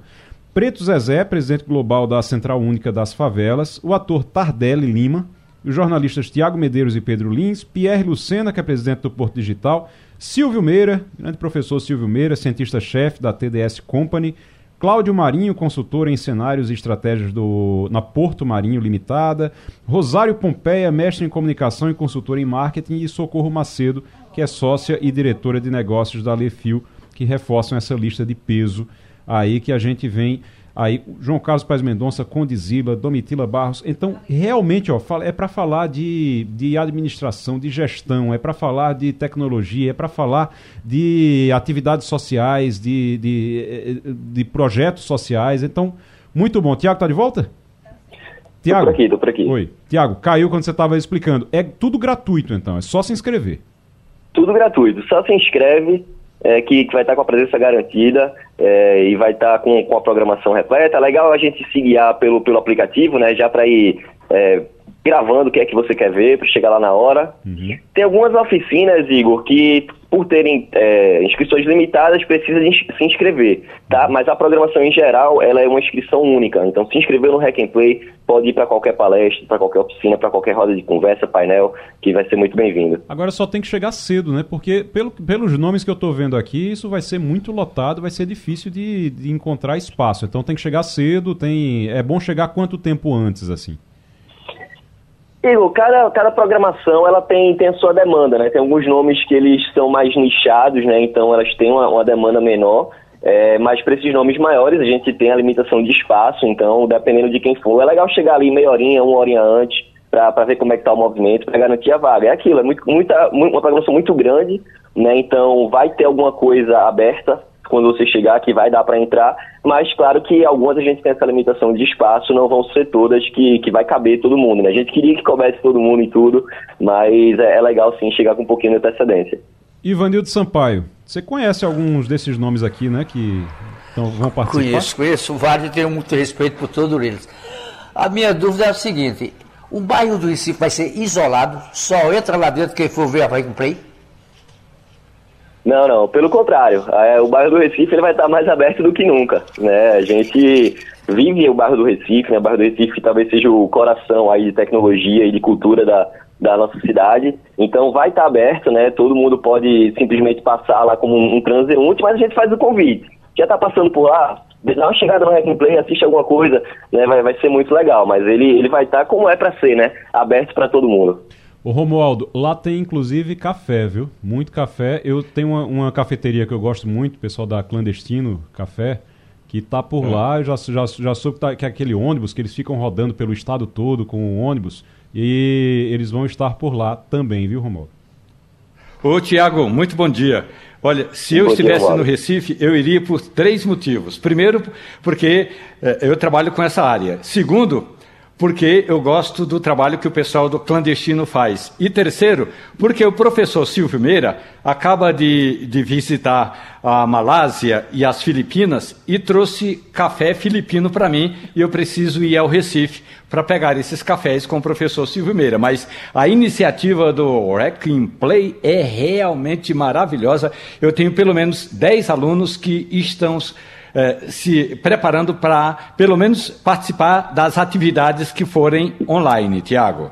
Speaker 1: Preto Zezé, presidente global da Central Única das Favelas, o ator Tardelli Lima, os jornalistas Tiago Medeiros e Pedro Lins, Pierre Lucena, que é presidente do Porto Digital, Silvio Meira, grande professor Silvio Meira, cientista-chefe da TDS Company, Cláudio Marinho, consultor em cenários e estratégias do, na Porto Marinho Limitada, Rosário Pompeia, mestre em comunicação e consultor em marketing, e Socorro Macedo, que é sócia e diretora de negócios da Lefil, que reforçam essa lista de peso aí que a gente vem aí João Carlos Paz Mendonça, Condizila, Domitila Barros. Então, realmente, ó, é para falar de, de administração, de gestão, é para falar de tecnologia, é para falar de atividades sociais, de, de, de projetos sociais. Então, muito bom. Tiago, tá de volta?
Speaker 8: Tô por aqui, tô por aqui.
Speaker 1: Oi. Tiago, caiu quando você estava explicando. É tudo gratuito, então, é só se inscrever.
Speaker 8: Tudo gratuito. Só se inscreve, é, que, que vai estar com a presença garantida é, e vai estar com, com a programação repleta. É legal a gente se guiar pelo, pelo aplicativo, né? Já para ir é, gravando o que é que você quer ver, para chegar lá na hora. Tem algumas oficinas, Igor, que por terem é, inscrições limitadas precisa se inscrever, tá? Mas a programação em geral, ela é uma inscrição única. Então, se inscrever no Hack and Play, pode ir para qualquer palestra, para qualquer oficina, para qualquer roda de conversa, painel, que vai ser muito bem-vindo.
Speaker 1: Agora só tem que chegar cedo, né? Porque pelo, pelos nomes que eu tô vendo aqui, isso vai ser muito lotado, vai ser difícil de, de encontrar espaço. Então tem que chegar cedo, tem. É bom chegar quanto tempo antes, assim?
Speaker 8: Igor, cada, cada programação ela tem, tem a sua demanda, né? Tem alguns nomes que eles são mais nichados, né? Então elas têm uma, uma demanda menor. É, mas para esses nomes maiores a gente tem a limitação de espaço, então dependendo de quem for, é legal chegar ali meia horinha, uma horinha antes, para ver como é que está o movimento, para garantir a vaga. É aquilo, é muito, muita, uma programação muito grande, né? Então vai ter alguma coisa aberta quando você chegar que vai dar para entrar, mas claro que algumas a gente tem essa limitação de espaço, não vão ser todas que, que vai caber todo mundo, né? A gente queria que coubesse todo mundo e tudo, mas é, é legal sim chegar com um pouquinho de antecedência.
Speaker 1: Ivanildo Sampaio, você conhece alguns desses nomes aqui, né, que então, vão participar?
Speaker 3: Conheço, conheço vários e tenho muito respeito por todos eles. A minha dúvida é a seguinte, o bairro do Recife vai ser isolado, só entra lá dentro quem for ver a Vai Play?
Speaker 8: Não, não, pelo contrário. É, o bairro do Recife ele vai estar mais aberto do que nunca. Né? A gente vive o bairro do Recife, né? o bairro do Recife talvez seja o coração aí de tecnologia e de cultura da, da nossa cidade. Então vai estar aberto, né? Todo mundo pode simplesmente passar lá como um, transeunte, mas a gente faz o convite. Já está passando por lá, dá uma chegada no Hack Play, assiste alguma coisa, né? Vai, vai ser muito legal. Mas ele, ele vai estar como é para ser, né? Aberto para todo mundo.
Speaker 1: Ô Romualdo, lá tem inclusive café, viu? Muito café. Eu tenho uma, uma cafeteria que eu gosto muito, pessoal da Clandestino Café, que tá por é. lá. Eu já, já, já soube que, tá, que é aquele ônibus que eles ficam rodando pelo estado todo com o ônibus. E eles vão estar por lá também, viu, Romualdo?
Speaker 2: Ô, Tiago, muito bom dia. Olha, se eu estivesse no Recife, eu iria por três motivos. Primeiro, porque eh, eu trabalho com essa área. Segundo, porque eu gosto do trabalho que o pessoal do clandestino faz. E terceiro, porque o professor Silvio Meira acaba de, de visitar a Malásia e as Filipinas e trouxe café filipino para mim e eu preciso ir ao Recife para pegar esses cafés com o professor Silvio Meira. Mas a iniciativa do Wrecking Play é realmente maravilhosa. Eu tenho pelo menos 10 alunos que estão eh, se preparando para, pelo menos, participar das atividades que forem online, Tiago.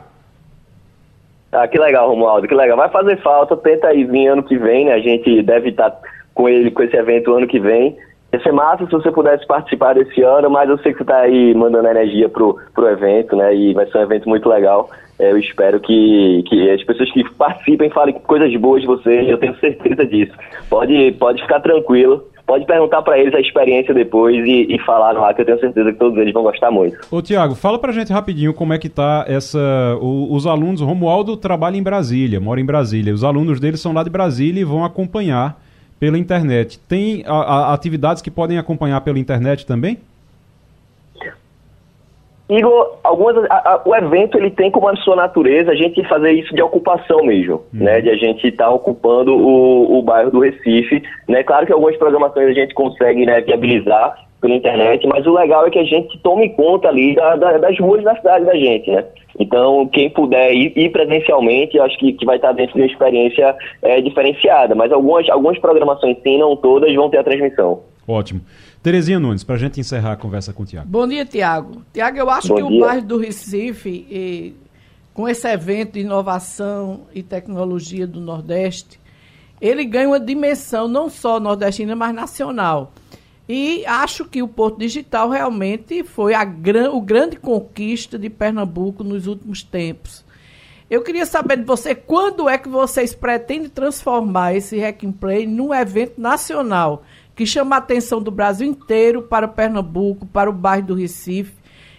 Speaker 8: Ah, que legal, Romualdo, que legal. Vai fazer falta, tenta aí vir ano que vem, né? A gente deve estar com ele, com esse evento ano que vem. Ia ser massa se você pudesse participar desse ano, mas eu sei que você está aí mandando energia pro, pro evento, né? E vai ser um evento muito legal. É, eu espero que, que as pessoas que participem falem coisas boas de você, eu tenho certeza disso. Pode, pode ficar tranquilo pode perguntar para eles a experiência depois e, e falar lá, que eu tenho certeza que todos eles vão gostar muito.
Speaker 1: Ô Tiago, fala pra gente rapidinho como é que tá essa. O, os alunos, o Romualdo trabalha em Brasília, mora em Brasília. Os alunos dele são lá de Brasília e vão acompanhar pela internet. Tem a, a, atividades que podem acompanhar pela internet também?
Speaker 8: Igor, algumas, a, a, o evento ele tem como a sua natureza a gente fazer isso de ocupação mesmo, uhum. né? De a gente estar tá ocupando o, o bairro do Recife, né? Claro que algumas programações a gente consegue né, viabilizar pela internet, mas o legal é que a gente tome conta ali da, da, das ruas da cidade da gente, né? Então, quem puder ir, ir presencialmente, acho que, que vai estar dentro de uma experiência é, diferenciada. Mas algumas, algumas programações, sim, não todas, vão ter a transmissão.
Speaker 1: Ótimo. Terezinha Nunes, para a gente encerrar a conversa com o Tiago.
Speaker 4: Bom dia, Tiago. Tiago, eu acho Bom que dia. o bairro do Recife, e, com esse evento de inovação e tecnologia do Nordeste, ele ganha uma dimensão não só nordestina, mas nacional. E acho que o Porto Digital realmente foi a gran, o grande conquista de Pernambuco nos últimos tempos. Eu queria saber de você quando é que vocês pretendem transformar esse Hack Play num evento nacional que chama a atenção do Brasil inteiro para Pernambuco, para o bairro do Recife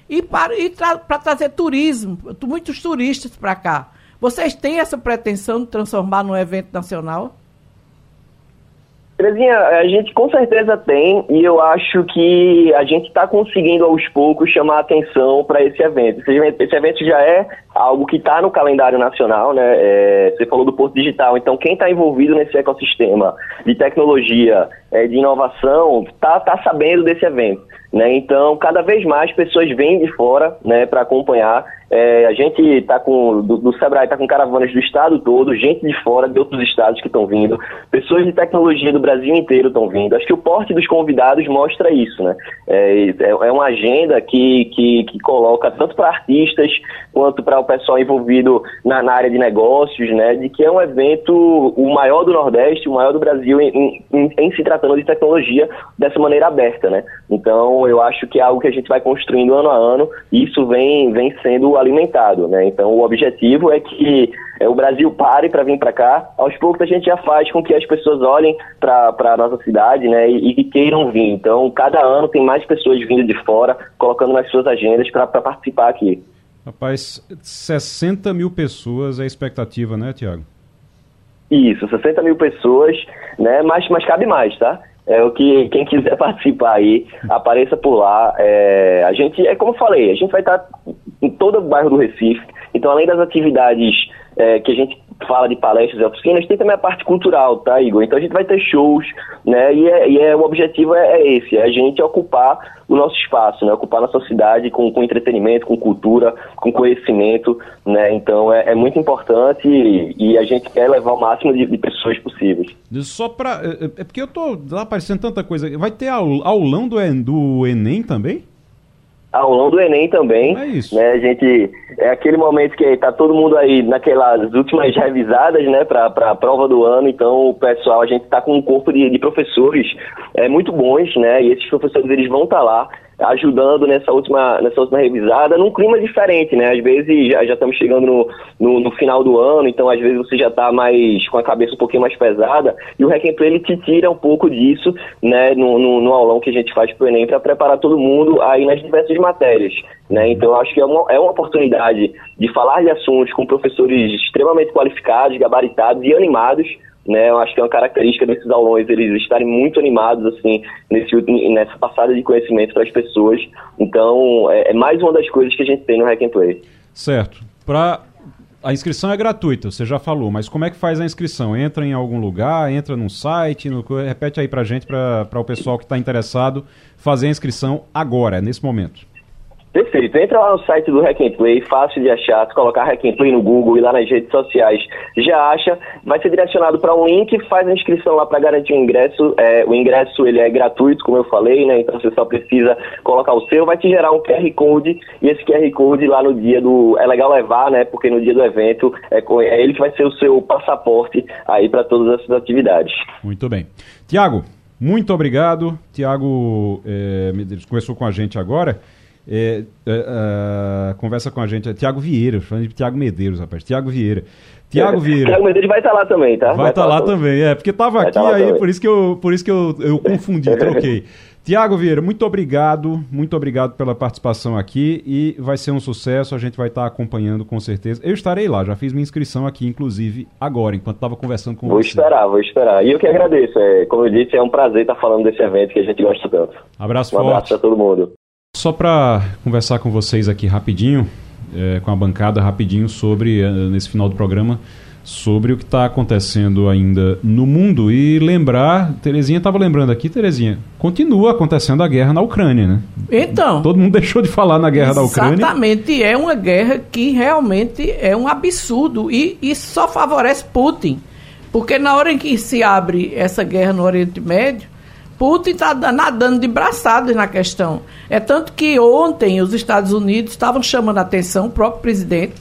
Speaker 4: e para, e tra, trazer turismo, muitos turistas para cá. Vocês têm essa pretensão de transformar num evento nacional?
Speaker 8: Terezinha, a gente com certeza tem e eu acho que a gente está conseguindo aos poucos chamar atenção para esse evento. Esse evento já é algo que está no calendário nacional, né? É, você falou do Porto Digital, então quem está envolvido nesse ecossistema de tecnologia, é, de inovação, está tá sabendo desse evento. Né? Então, cada vez mais pessoas vêm de fora né, para acompanhar. É, a gente está com, do, do Sebrae está com caravanas do estado todo, gente de fora, de outros estados que estão vindo, pessoas de tecnologia do Brasil inteiro estão vindo. Acho que o porte dos convidados mostra isso. Né? É, é, é uma agenda que, que, que coloca tanto para artistas quanto para o pessoal envolvido na, na, área de negócios, né, de que é um evento o maior do Nordeste, o maior do Brasil em, em, em se tratando de tecnologia dessa maneira aberta. Né? Então, eu acho que é algo que a gente vai construindo ano a ano e isso vem, vem sendo alimentado, né? Então o objetivo é que é, o Brasil pare para vir para cá. Aos poucos a gente já faz com que as pessoas olhem para a nossa cidade, né? E, e, queiram vir. Então cada ano tem mais pessoas vindo de fora, colocando nas suas agendas para participar aqui.
Speaker 1: Rapaz, 60 mil pessoas é a expectativa, né, Tiago?
Speaker 8: Isso, 60 mil pessoas, né? Mas, mas cabe mais, tá? É o que quem quiser participar aí, apareça por lá. É, a gente, é como eu falei, a gente vai estar em todo o bairro do Recife. Então, além das atividades é, que a gente fala de palestras e oficinas, tem também a parte cultural, tá, Igor? Então a gente vai ter shows, né? E, é, e é, o objetivo é, é, esse, é a gente ocupar o nosso espaço, né? Ocupar nossa cidade com, com entretenimento, com cultura, com conhecimento, né? Então é, é muito importante e, e, a gente quer levar o máximo de, de pessoas possíveis.
Speaker 1: Só para é, é, é porque eu tô aparecendo tanta coisa. Vai ter aulão do, do Enem também?
Speaker 8: Aulão do Enem também. É isso. Né, a gente, é aquele momento que está todo mundo aí naquelas últimas revisadas, né, para a prova do ano, então o pessoal, a gente está com um corpo de, de professores é, muito bons, né, e esses professores eles vão estar tá lá ajudando nessa última, nessa última revisada, num clima diferente, né? Às vezes já, já estamos chegando no, no, no, final do ano, então às vezes você já está mais com a cabeça um pouquinho mais pesada, e o Hack and Play ele te tira um pouco disso, né, no, no, no aulão que a gente faz para o Enem, para preparar todo mundo aí nas diversas matérias, né? Então acho que é uma, é uma oportunidade de falar de assuntos com professores extremamente qualificados, gabaritados e animados, né? Eu acho que é uma característica desses aulões eles estarem muito animados assim nesse, nessa passada de conhecimento para as pessoas. Então é, é, mais uma das coisas que a gente tem no Hack and Play.
Speaker 1: Certo. Para a inscrição é gratuita, você já falou, mas como é que faz a inscrição? Entra em algum lugar, entra num site, no... repete aí para gente, para o pessoal que está interessado fazer a inscrição agora, nesse momento.
Speaker 8: Perfeito. Entra lá no site do Hack Play, fácil de achar. Se colocar Hack Play no Google e lá nas redes sociais, já acha. Vai ser direcionado para um link, faz a inscrição lá para garantir o ingresso. É, o ingresso ele é gratuito, como eu falei, né? Então você só precisa colocar o seu. Vai te gerar um QR Code e esse QR Code lá no dia do. É legal levar, né? Porque no dia do evento é, é ele que vai ser o seu passaporte aí para todas essas atividades.
Speaker 1: Muito bem. Tiago, muito obrigado. Tiago é, conversou com a gente agora. É, é, conversa com a gente, é Tiago Vieira, falando de Tiago Medeiros, rapaz. Tiago Vieira. Tiago Vieira.
Speaker 8: Tiago Medeiros vai estar lá também, tá?
Speaker 1: Vai estar tá lá, lá também, é, porque estava aqui, tá aí por isso que eu, por isso que eu, eu confundi, troquei. Tiago Vieira, muito obrigado, muito obrigado pela participação aqui e vai ser um sucesso, a gente vai estar acompanhando com certeza. Eu estarei lá, já fiz minha inscrição aqui, inclusive, agora, enquanto estava conversando com
Speaker 8: vou
Speaker 1: você.
Speaker 8: Vou esperar, vou esperar. E eu que agradeço, é, como eu disse, é um prazer estar falando desse evento que a gente gosta tanto.
Speaker 1: Abraço
Speaker 8: um
Speaker 1: forte.
Speaker 8: Um abraço para todo mundo.
Speaker 1: Só para conversar com vocês aqui rapidinho, é, com a bancada rapidinho sobre, é, nesse final do programa, sobre o que está acontecendo ainda no mundo e lembrar, Terezinha estava lembrando aqui, Terezinha, continua acontecendo a guerra na Ucrânia, né?
Speaker 4: Então.
Speaker 1: Todo mundo deixou de falar na guerra da Ucrânia.
Speaker 4: Exatamente, é uma guerra que realmente é um absurdo e, e só favorece Putin. Porque na hora em que se abre essa guerra no Oriente Médio, Putin está nadando de braçadas na questão. É tanto que ontem os Estados Unidos estavam chamando a atenção, o próprio presidente,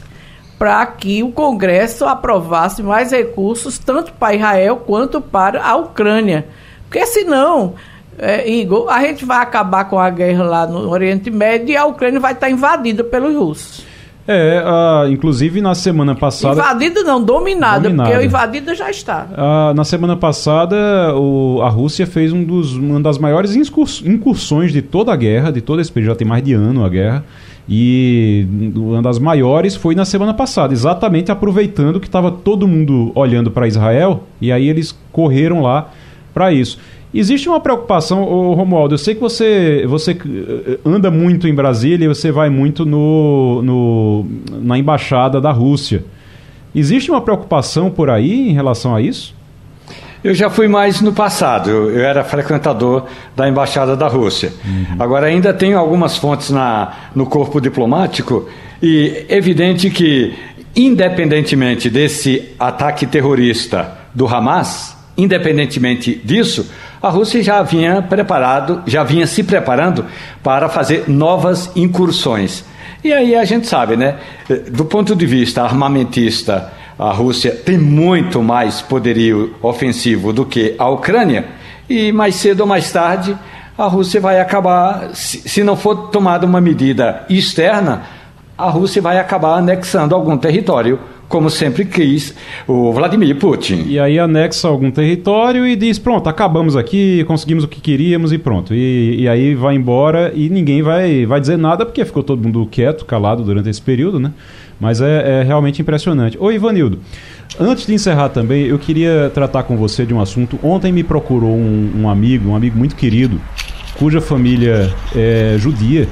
Speaker 4: para que o Congresso aprovasse mais recursos, tanto para Israel quanto para a Ucrânia. Porque senão, é, Igor, a gente vai acabar com a guerra lá no Oriente Médio e a Ucrânia vai estar invadida pelos russos.
Speaker 1: É, uh, inclusive na semana passada.
Speaker 4: Invadida não, dominada, dominada. porque o invadida já está.
Speaker 1: Uh, na semana passada, o, a Rússia fez um dos, uma das maiores incursões de toda a guerra, de todo esse período, já tem mais de ano a guerra. E uma das maiores foi na semana passada, exatamente aproveitando que estava todo mundo olhando para Israel, e aí eles correram lá para isso. Existe uma preocupação, ô Romualdo, eu sei que você, você eh, anda muito em Brasília e você vai muito no, no, na embaixada da Rússia. Existe uma preocupação por aí em relação a isso?
Speaker 2: Eu já fui mais no passado, eu, eu era frequentador da Embaixada da Rússia. Uhum. Agora, ainda tenho algumas fontes na, no corpo diplomático e evidente que, independentemente desse ataque terrorista do Hamas, independentemente disso, a Rússia já vinha preparado, já vinha se preparando para fazer novas incursões. E aí a gente sabe, né? Do ponto de vista armamentista, a Rússia tem muito mais poderio ofensivo do que a Ucrânia, e mais cedo ou mais tarde a Rússia vai acabar, se não for tomada uma medida externa, a Rússia vai acabar anexando algum território como sempre quis o Vladimir Putin.
Speaker 1: E aí anexa algum território e diz: pronto, acabamos aqui, conseguimos o que queríamos e pronto. E, e aí vai embora e ninguém vai, vai dizer nada porque ficou todo mundo quieto, calado durante esse período, né? Mas é, é realmente impressionante. Ô Ivanildo, antes de encerrar também, eu queria tratar com você de um assunto. Ontem me procurou um, um amigo, um amigo muito querido, cuja família é judia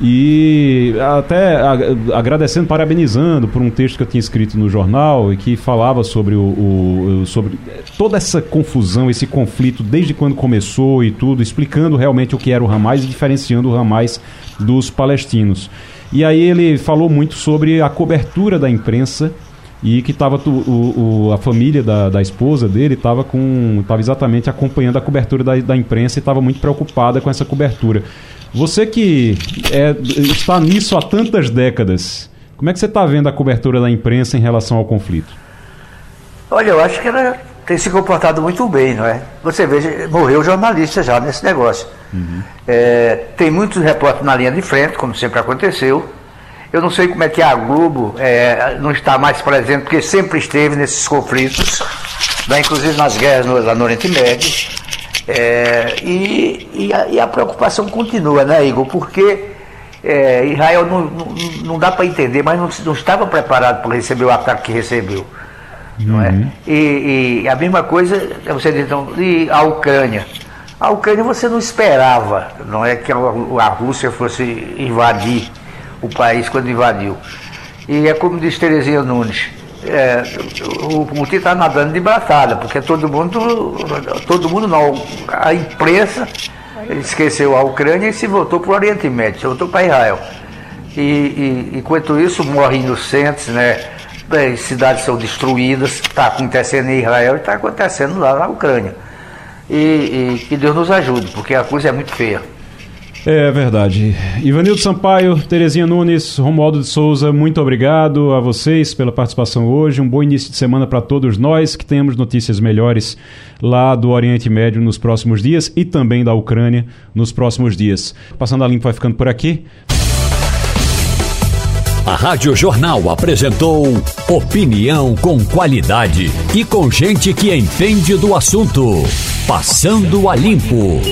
Speaker 1: e até agradecendo, parabenizando por um texto que eu tinha escrito no jornal e que falava sobre, o, o, sobre toda essa confusão, esse conflito desde quando começou e tudo, explicando realmente o que era o Hamas e diferenciando o Hamas dos palestinos. E aí ele falou muito sobre a cobertura da imprensa e que estava a família da, da esposa dele estava com estava exatamente acompanhando a cobertura da, da imprensa e estava muito preocupada com essa cobertura. Você que é, está nisso há tantas décadas, como é que você está vendo a cobertura da imprensa em relação ao conflito?
Speaker 3: Olha, eu acho que ela tem se comportado muito bem, não é? Você vê, morreu jornalista já nesse negócio. Uhum. É, tem muitos repórteres na linha de frente, como sempre aconteceu. Eu não sei como é que a Globo é, não está mais presente, porque sempre esteve nesses conflitos, né, inclusive nas guerras no, lá no Oriente Médio. É, e, e, a, e, a, preocupação continua, né, Igor? Porque é, Israel não, não, não dá para entender, mas não, não, estava preparado para receber o ataque que recebeu. Uhum. Não é? Uhum. E, e, a mesma coisa, você diz, então, e a Ucrânia. A Ucrânia você não esperava, não é que a, a Rússia fosse invadir o país quando invadiu. E é como diz Terezinha Nunes, é, o Putin está nadando de braçada, porque todo mundo, todo mundo não, a imprensa esqueceu a Ucrânia e se voltou para o Oriente Médio, se voltou para Israel. E, e, enquanto isso morrem inocentes, né? cidades são destruídas, está acontecendo em Israel e está acontecendo lá na Ucrânia. E, e que Deus nos ajude, porque a coisa é muito feia.
Speaker 1: É verdade. Ivanildo Sampaio, Terezinha Nunes, Romualdo de Souza, muito obrigado a vocês pela participação hoje. Um bom início de semana para todos nós, que tenhamos notícias melhores lá do Oriente Médio nos próximos dias e também da Ucrânia nos próximos dias. Passando a limpo vai ficando por aqui.
Speaker 9: A Rádio Jornal apresentou opinião com qualidade e com gente que entende do assunto. Passando a limpo.